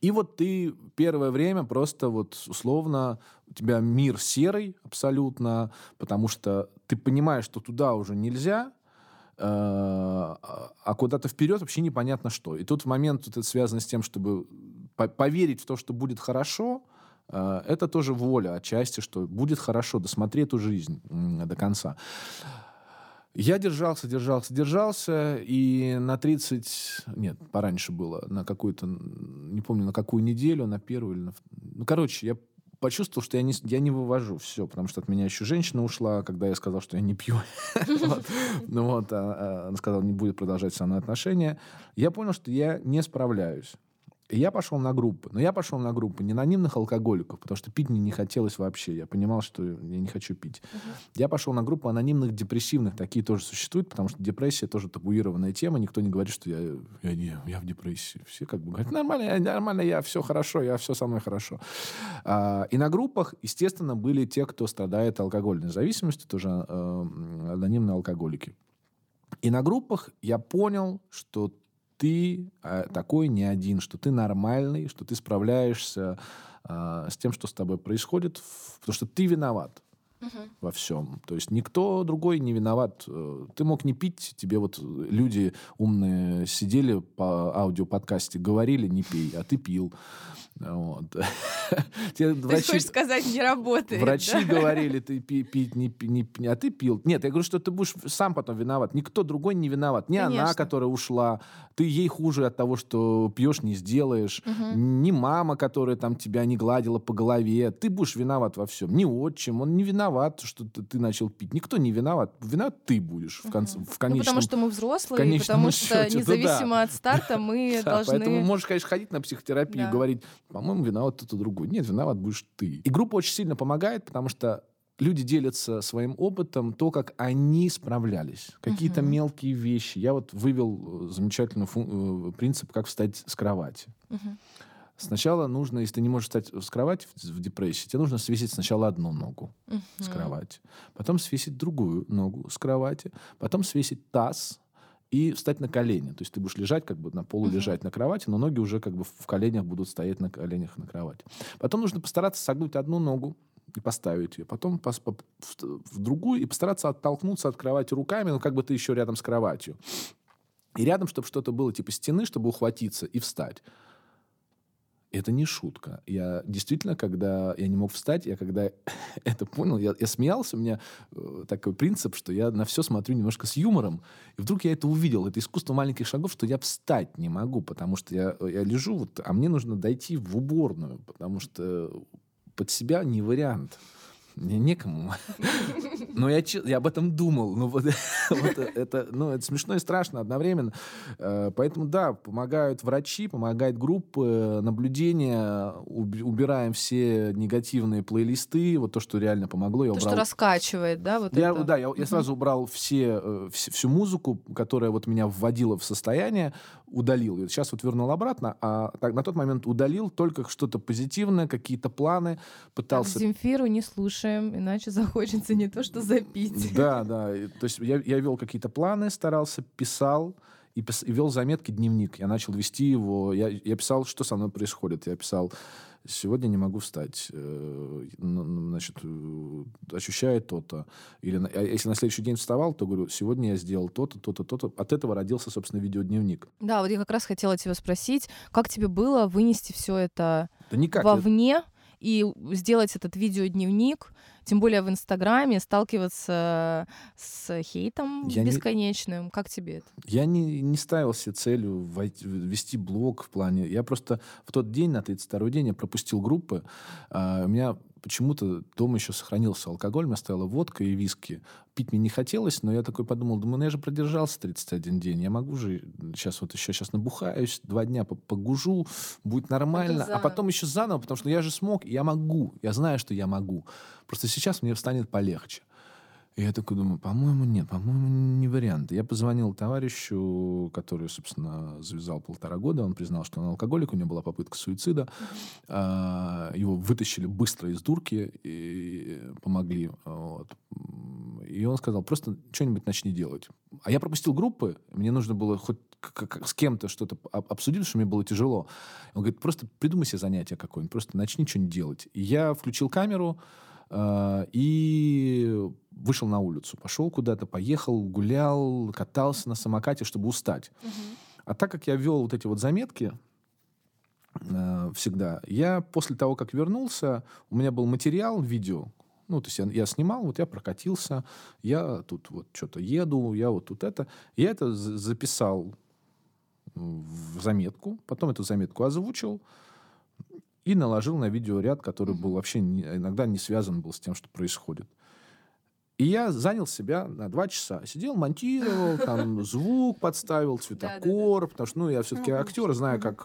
И вот ты первое время просто вот условно у тебя мир серый абсолютно, потому что ты понимаешь, что туда уже нельзя, э, а а куда-то вперед вообще непонятно что. И тут в момент вот это связано с тем, чтобы по- поверить в то, что будет хорошо, э, это тоже воля отчасти, что будет хорошо, досмотри эту жизнь до конца. Я держался, держался, держался, и на 30... Нет, пораньше было, на какую-то... Не помню, на какую неделю, на первую или на... Ну, короче, я почувствовал, что я не, я не вывожу все, потому что от меня еще женщина ушла, когда я сказал, что я не пью. Ну вот, а- а она сказала, не будет продолжать со мной отношения. Я понял, что я не справляюсь. И я пошел на группы. Но я пошел на группы не анонимных алкоголиков, потому что пить мне не хотелось вообще. Я понимал, что я не хочу пить. Я пошел на группу анонимных депрессивных. Такие тоже существуют, потому что депрессия тоже табуированная тема. Никто не говорит, что я, я, не, я в депрессии. Все как бы говорят, нормально, я, нормально, я все хорошо, я все со мной хорошо. А, и на группах, естественно, были те, кто страдает алкогольной зависимостью, тоже э, анонимные алкоголики. И на группах я понял, что ты э, такой не один, что ты нормальный, что ты справляешься э, с тем, что с тобой происходит, потому что ты виноват во всем. То есть никто другой не виноват. Э, Ты мог не пить, тебе вот люди умные сидели по аудиоподкасте, говорили не пей, а ты пил. Вот. Тебе Ты врачи- хочешь сказать, не работает, Врачи да? говорили, ты пи- пить не, не а ты пил. Нет, я говорю, что ты будешь сам потом виноват. Никто другой не виноват. Не она, которая ушла. Ты ей хуже от того, что пьешь, не сделаешь. Не мама, которая там тебя не гладила по голове. Ты будешь виноват во всем. Не отчим, он не виноват, что ты, начал пить. Никто не виноват. Виноват ты будешь в, конце, в Ну, конечном потому что мы взрослые, потому что счете, ну да. независимо от старта мы Да, должны... Поэтому можешь, конечно, ходить на психотерапию Да. и говорить, по-моему, виноват кто-то другой. Нет, виноват будешь ты. И группа очень сильно помогает, потому что люди делятся своим опытом, то, как они справлялись. Какие-то Мгм. мелкие вещи. Я вот вывел э, замечательный э, принцип, как встать с кровати. Мгм. Сначала нужно, если ты не можешь встать с кровати в, в депрессии, тебе нужно свесить сначала одну ногу с Мгм. кровати, потом свесить другую ногу с кровати, потом свесить таз и встать на колени. То есть ты будешь лежать, как бы на полу лежать на кровати, но ноги уже как бы в коленях будут стоять на коленях на кровати. Потом нужно постараться согнуть одну ногу и поставить ее. Потом пос- по- в, в другую и постараться оттолкнуться от кровати руками, ну как бы ты еще рядом с кроватью. И рядом, чтобы что-то было типа стены, чтобы ухватиться и встать. Это не шутка. Я действительно, когда я не мог встать, я когда это понял, я, я смеялся, у меня э, такой принцип, что я на все смотрю немножко с юмором. И вдруг я это увидел. Это искусство маленьких шагов, что я встать не могу, потому что я, я лежу, вот, а мне нужно дойти в уборную, потому что под себя не вариант. Мне некому. Но я, че- я об этом думал. Ну, вот, вот это, ну, это смешно и страшно одновременно. Э, Поэтому, да, помогают врачи, помогают группы, наблюдения, уби- убираем все негативные плейлисты. Вот то, что реально помогло, я То, убрал. что раскачивает, да, вот Я, это? да, я, я сразу убрал все, э, вс- всю музыку, которая вот меня вводила в состояние, удалил. Сейчас вот вернул обратно, а так, на тот момент удалил только что-то позитивное, какие-то планы, Так, пытался... Земфиру не слушаем, иначе захочется не то, что запить. Да, да. То есть я, я вел какие-то планы, старался, писал и, пис- и вел заметки, дневник. Я начал вести его. Я, я писал, что со мной происходит. Я писал, сегодня не могу встать. э, Значит, э, ощущаю то-то. Или а если на следующий день вставал, то говорю, сегодня я сделал то-то, то-то, то-то. От этого родился, собственно, видеодневник. Да, вот я как раз хотела тебя спросить, как тебе было вынести все это Да никак. я- вовне и сделать этот видеодневник, тем более в Инстаграме, сталкиваться с хейтом я бесконечным. Не... Как тебе это? Я не, не ставил себе целью войти, вести блог в плане... Я просто в тот день, на 32-й день, я пропустил группы. А, у меня почему-то дома еще сохранился алкоголь, у меня стояла водка и виски. Пить мне не хотелось, но я такой подумал, думаю, ну я же продержался 31 день, я могу же сейчас вот еще сейчас набухаюсь, два дня погужу, будет нормально, а потом еще заново, потому что я же смог, я могу, я знаю, что я могу. Просто сейчас мне станет полегче. И я такой думаю, по-моему, нет, по-моему, не вариант. Я позвонил товарищу, который, собственно, завязал полтора года. Он признал, что он алкоголик, у него была попытка суицида. Mm-hmm. Его вытащили быстро из дурки и помогли. Вот. И он сказал, просто что-нибудь начни делать. А я пропустил группы, мне нужно было хоть с кем-то что-то обсудить, что мне было тяжело. Он говорит, просто придумай себе занятие какое-нибудь, просто начни что-нибудь делать. И я включил камеру, а, и вышел на улицу, пошел куда-то, поехал, гулял, катался на самокате, чтобы устать. Угу. А так как я вел вот эти вот заметки э, всегда, я после того, как вернулся, у меня был материал, видео, ну, то есть я, я снимал, вот я прокатился, я тут вот что-то еду, я вот тут это. Я это записал в заметку, потом эту заметку озвучил, и наложил на видеоряд, который был вообще не, иногда не связан был с тем, что происходит. И я занял себя на два часа. Сидел, монтировал, там звук подставил, цветокор, потому что, ну, я все-таки актер, знаю, как...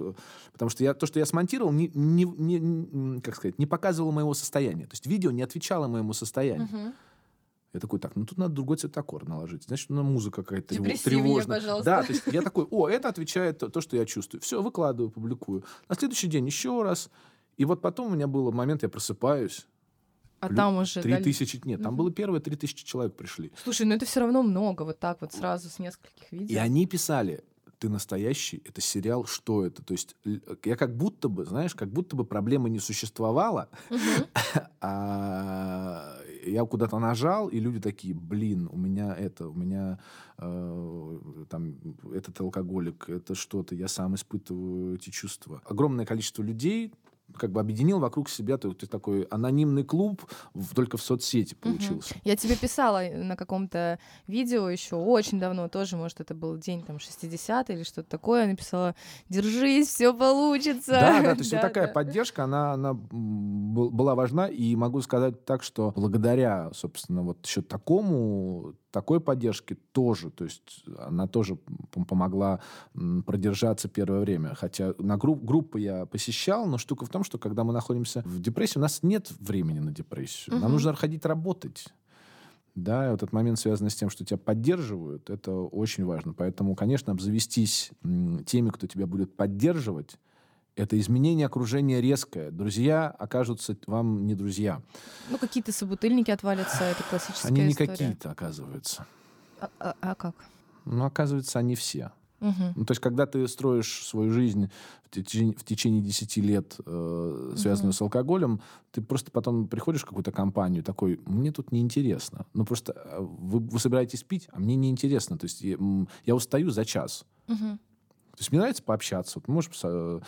Потому что я, то, что я смонтировал, не, не, не, как сказать, не показывало моего состояния. То есть видео не отвечало моему состоянию. Я такой, так, ну тут надо другой цветокор наложить. Значит, ну, музыка какая-то тревожная. пожалуйста. Да, то есть я такой, о, это отвечает то, то, что я чувствую. Все, выкладываю, публикую. На следующий день еще раз. И вот потом у меня был момент, я просыпаюсь. А плюс там уже... Три тысячи... Нет, там было первые три тысячи человек пришли. Слушай, ну это все равно много, вот так вот сразу с нескольких видео. И они писали, ты настоящий, это сериал, что это? То есть я как будто бы, знаешь, как будто бы проблемы не существовало, а я куда-то нажал, и люди такие, блин, у меня это, у меня э, там этот алкоголик, это что-то, я сам испытываю эти чувства. Огромное количество людей как бы объединил вокруг себя то, то такой анонимный клуб в, только в соцсети получился. Угу. Я тебе писала на каком-то видео еще очень давно, тоже, может, это был день там 60 или что-то такое, написала «Держись, все получится». Да, да, то есть вот такая поддержка, она, она была важна, и могу сказать так, что благодаря, собственно, вот еще такому такой поддержки тоже, то есть она тоже помогла продержаться первое время. Хотя на групп, группы я посещал, но штука в том, что когда мы находимся в депрессии, у нас нет времени на депрессию. Угу. Нам нужно ходить работать. Да, и вот этот момент, связанный с тем, что тебя поддерживают, это очень важно. Поэтому, конечно, обзавестись теми, кто тебя будет поддерживать, это изменение окружения резкое. Друзья окажутся вам не друзья. Ну, какие-то собутыльники отвалятся, это классическая Они не какие-то, оказываются. А, а, а как? Ну, оказывается, они все. Угу. Ну, то есть, когда ты строишь свою жизнь в течение, в течение 10 лет, э, связанную угу. с алкоголем, ты просто потом приходишь в какую-то компанию, такой, мне тут неинтересно. Ну, просто э, вы, вы собираетесь пить, а мне неинтересно. То есть, я, я устаю за час. Угу. То есть мне нравится пообщаться, вот можешь э,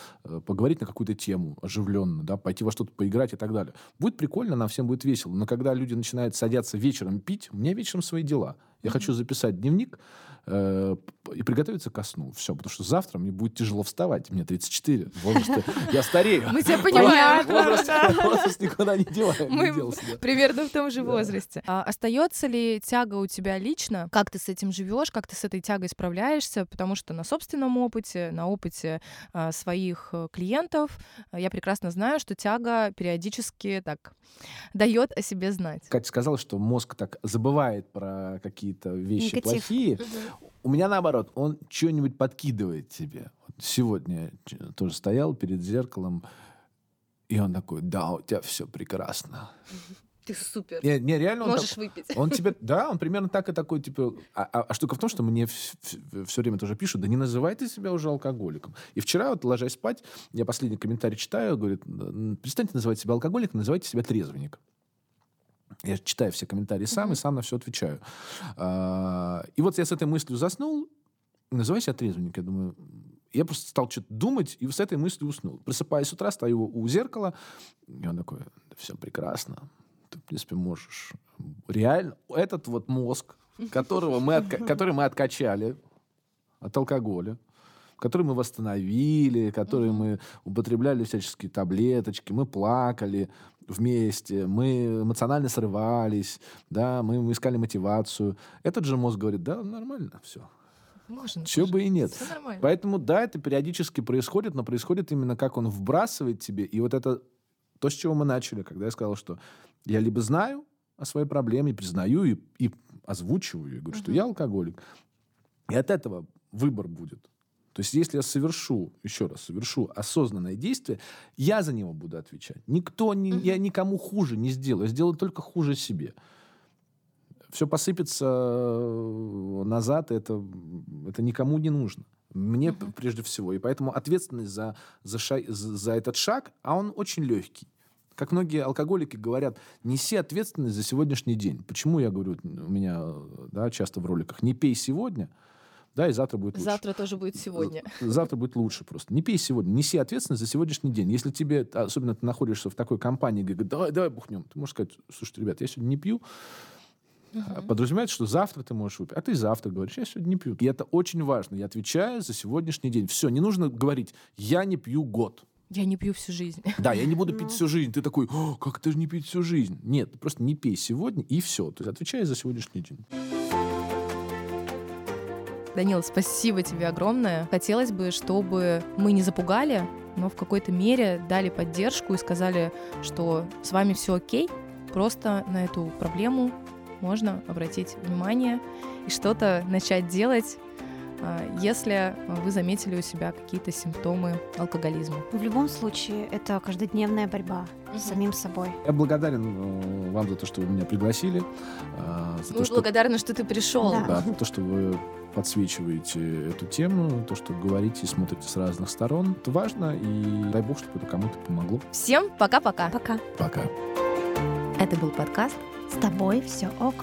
поговорить на какую-то тему оживленно, да, пойти во что-то поиграть и так далее. Будет прикольно, нам всем будет весело. Но когда люди начинают садиться вечером пить, у меня вечером свои дела. Я mm-hmm. хочу записать дневник, э, и приготовиться ко сну. Все, потому что завтра мне будет тяжело вставать. Мне 34. Возраст, я старею. Мы тебя понимаем. Возраст никуда не делаем. Мы примерно в том же возрасте. А остается ли тяга у тебя лично? Как ты с этим живешь? Как ты с этой тягой справляешься? Потому что на собственном опыте, на опыте а, своих э, клиентов а, я прекрасно знаю, что тяга периодически так дает о себе знать. Катя сказала, что мозг так забывает про какие-то вещи плохие. У меня наоборот, он что-нибудь подкидывает тебе. Сегодня тоже стоял перед зеркалом, и он такой, да, у тебя все прекрасно. Ты супер. Не, не реально Можешь так, выпить. Он тебе, да, он примерно так и такой, типа... А, а, а штука в том, что мне все время тоже пишут, да не называй ты себя уже алкоголиком. И вчера, вот ложась спать, я последний комментарий читаю, говорит, перестаньте называть себя алкоголиком, называйте себя трезвенником. Я читаю все комментарии сам mm-hmm. и сам на все отвечаю. А, и вот я с этой мыслью заснул, называй себя трезвенник. Я думаю, Я просто стал что-то думать, и с этой мыслью уснул. Просыпаясь с утра, стою у зеркала, и он такой, да все прекрасно, ты, в принципе, можешь. Реально, этот вот мозг, которого мы, отка- который мы откачали от алкоголя, который мы восстановили, который мы употребляли всяческие таблеточки, мы плакали вместе, мы эмоционально срывались, да, мы, мы искали мотивацию. Этот же мозг говорит, да, нормально, все. Можно. Чего бы и нет. Поэтому, да, это периодически происходит, но происходит именно как он вбрасывает тебе. И вот это то, с чего мы начали, когда я сказал, что я либо знаю о своей проблеме, признаю и, и озвучиваю, и говорю, что я алкоголик. И от этого выбор будет. То есть, если я совершу, еще раз, совершу осознанное действие, я за него буду отвечать. Никто, не, я никому хуже не сделаю. Я сделаю только хуже себе. Все посыпется э, назад, это, это никому не нужно. Мне п- прежде всего. И поэтому ответственность за, за, шаг- за, за этот шаг, а он очень легкий. Как многие алкоголики говорят, неси ответственность за сегодняшний день. Почему я говорю, у меня да, часто в роликах, не пей сегодня, да, и завтра будет лучше. Завтра тоже будет сегодня. Завтра будет лучше просто. Не пей сегодня. Неси ответственность за сегодняшний день. Если тебе, особенно ты находишься в такой компании, где говорят, давай, давай бухнем, ты можешь сказать, слушайте, ребят, я сегодня не пью, а Подразумевается, что завтра ты можешь выпить. А ты завтра говоришь, я сегодня не пью. И это очень важно. Я отвечаю за сегодняшний день. Все, не нужно говорить, я не пью год. Я не пью всю жизнь. Да, я не буду пить всю жизнь. Ты такой, «О, как ты же не пить всю жизнь? Нет, просто не пей сегодня, и все. То есть отвечай за сегодняшний день. Данил, спасибо тебе огромное. Хотелось бы, чтобы мы не запугали, но в какой-то мере дали поддержку и сказали, что с вами все окей, просто на эту проблему можно обратить внимание и что-то начать делать, если вы заметили у себя какие-то симптомы алкоголизма. В любом случае, это каждодневная борьба с самим собой. Я благодарен э, вам за то, что вы меня пригласили. э, за Мы то, что благодарны, что ты пришел. Да. Да, то, что вы подсвечиваете эту тему, то, что говорите и смотрите с разных сторон. Это важно, и дай бог, чтобы это кому-то помогло. Всем пока-пока. Пока. Пока. Это был подкаст С тобой все ок.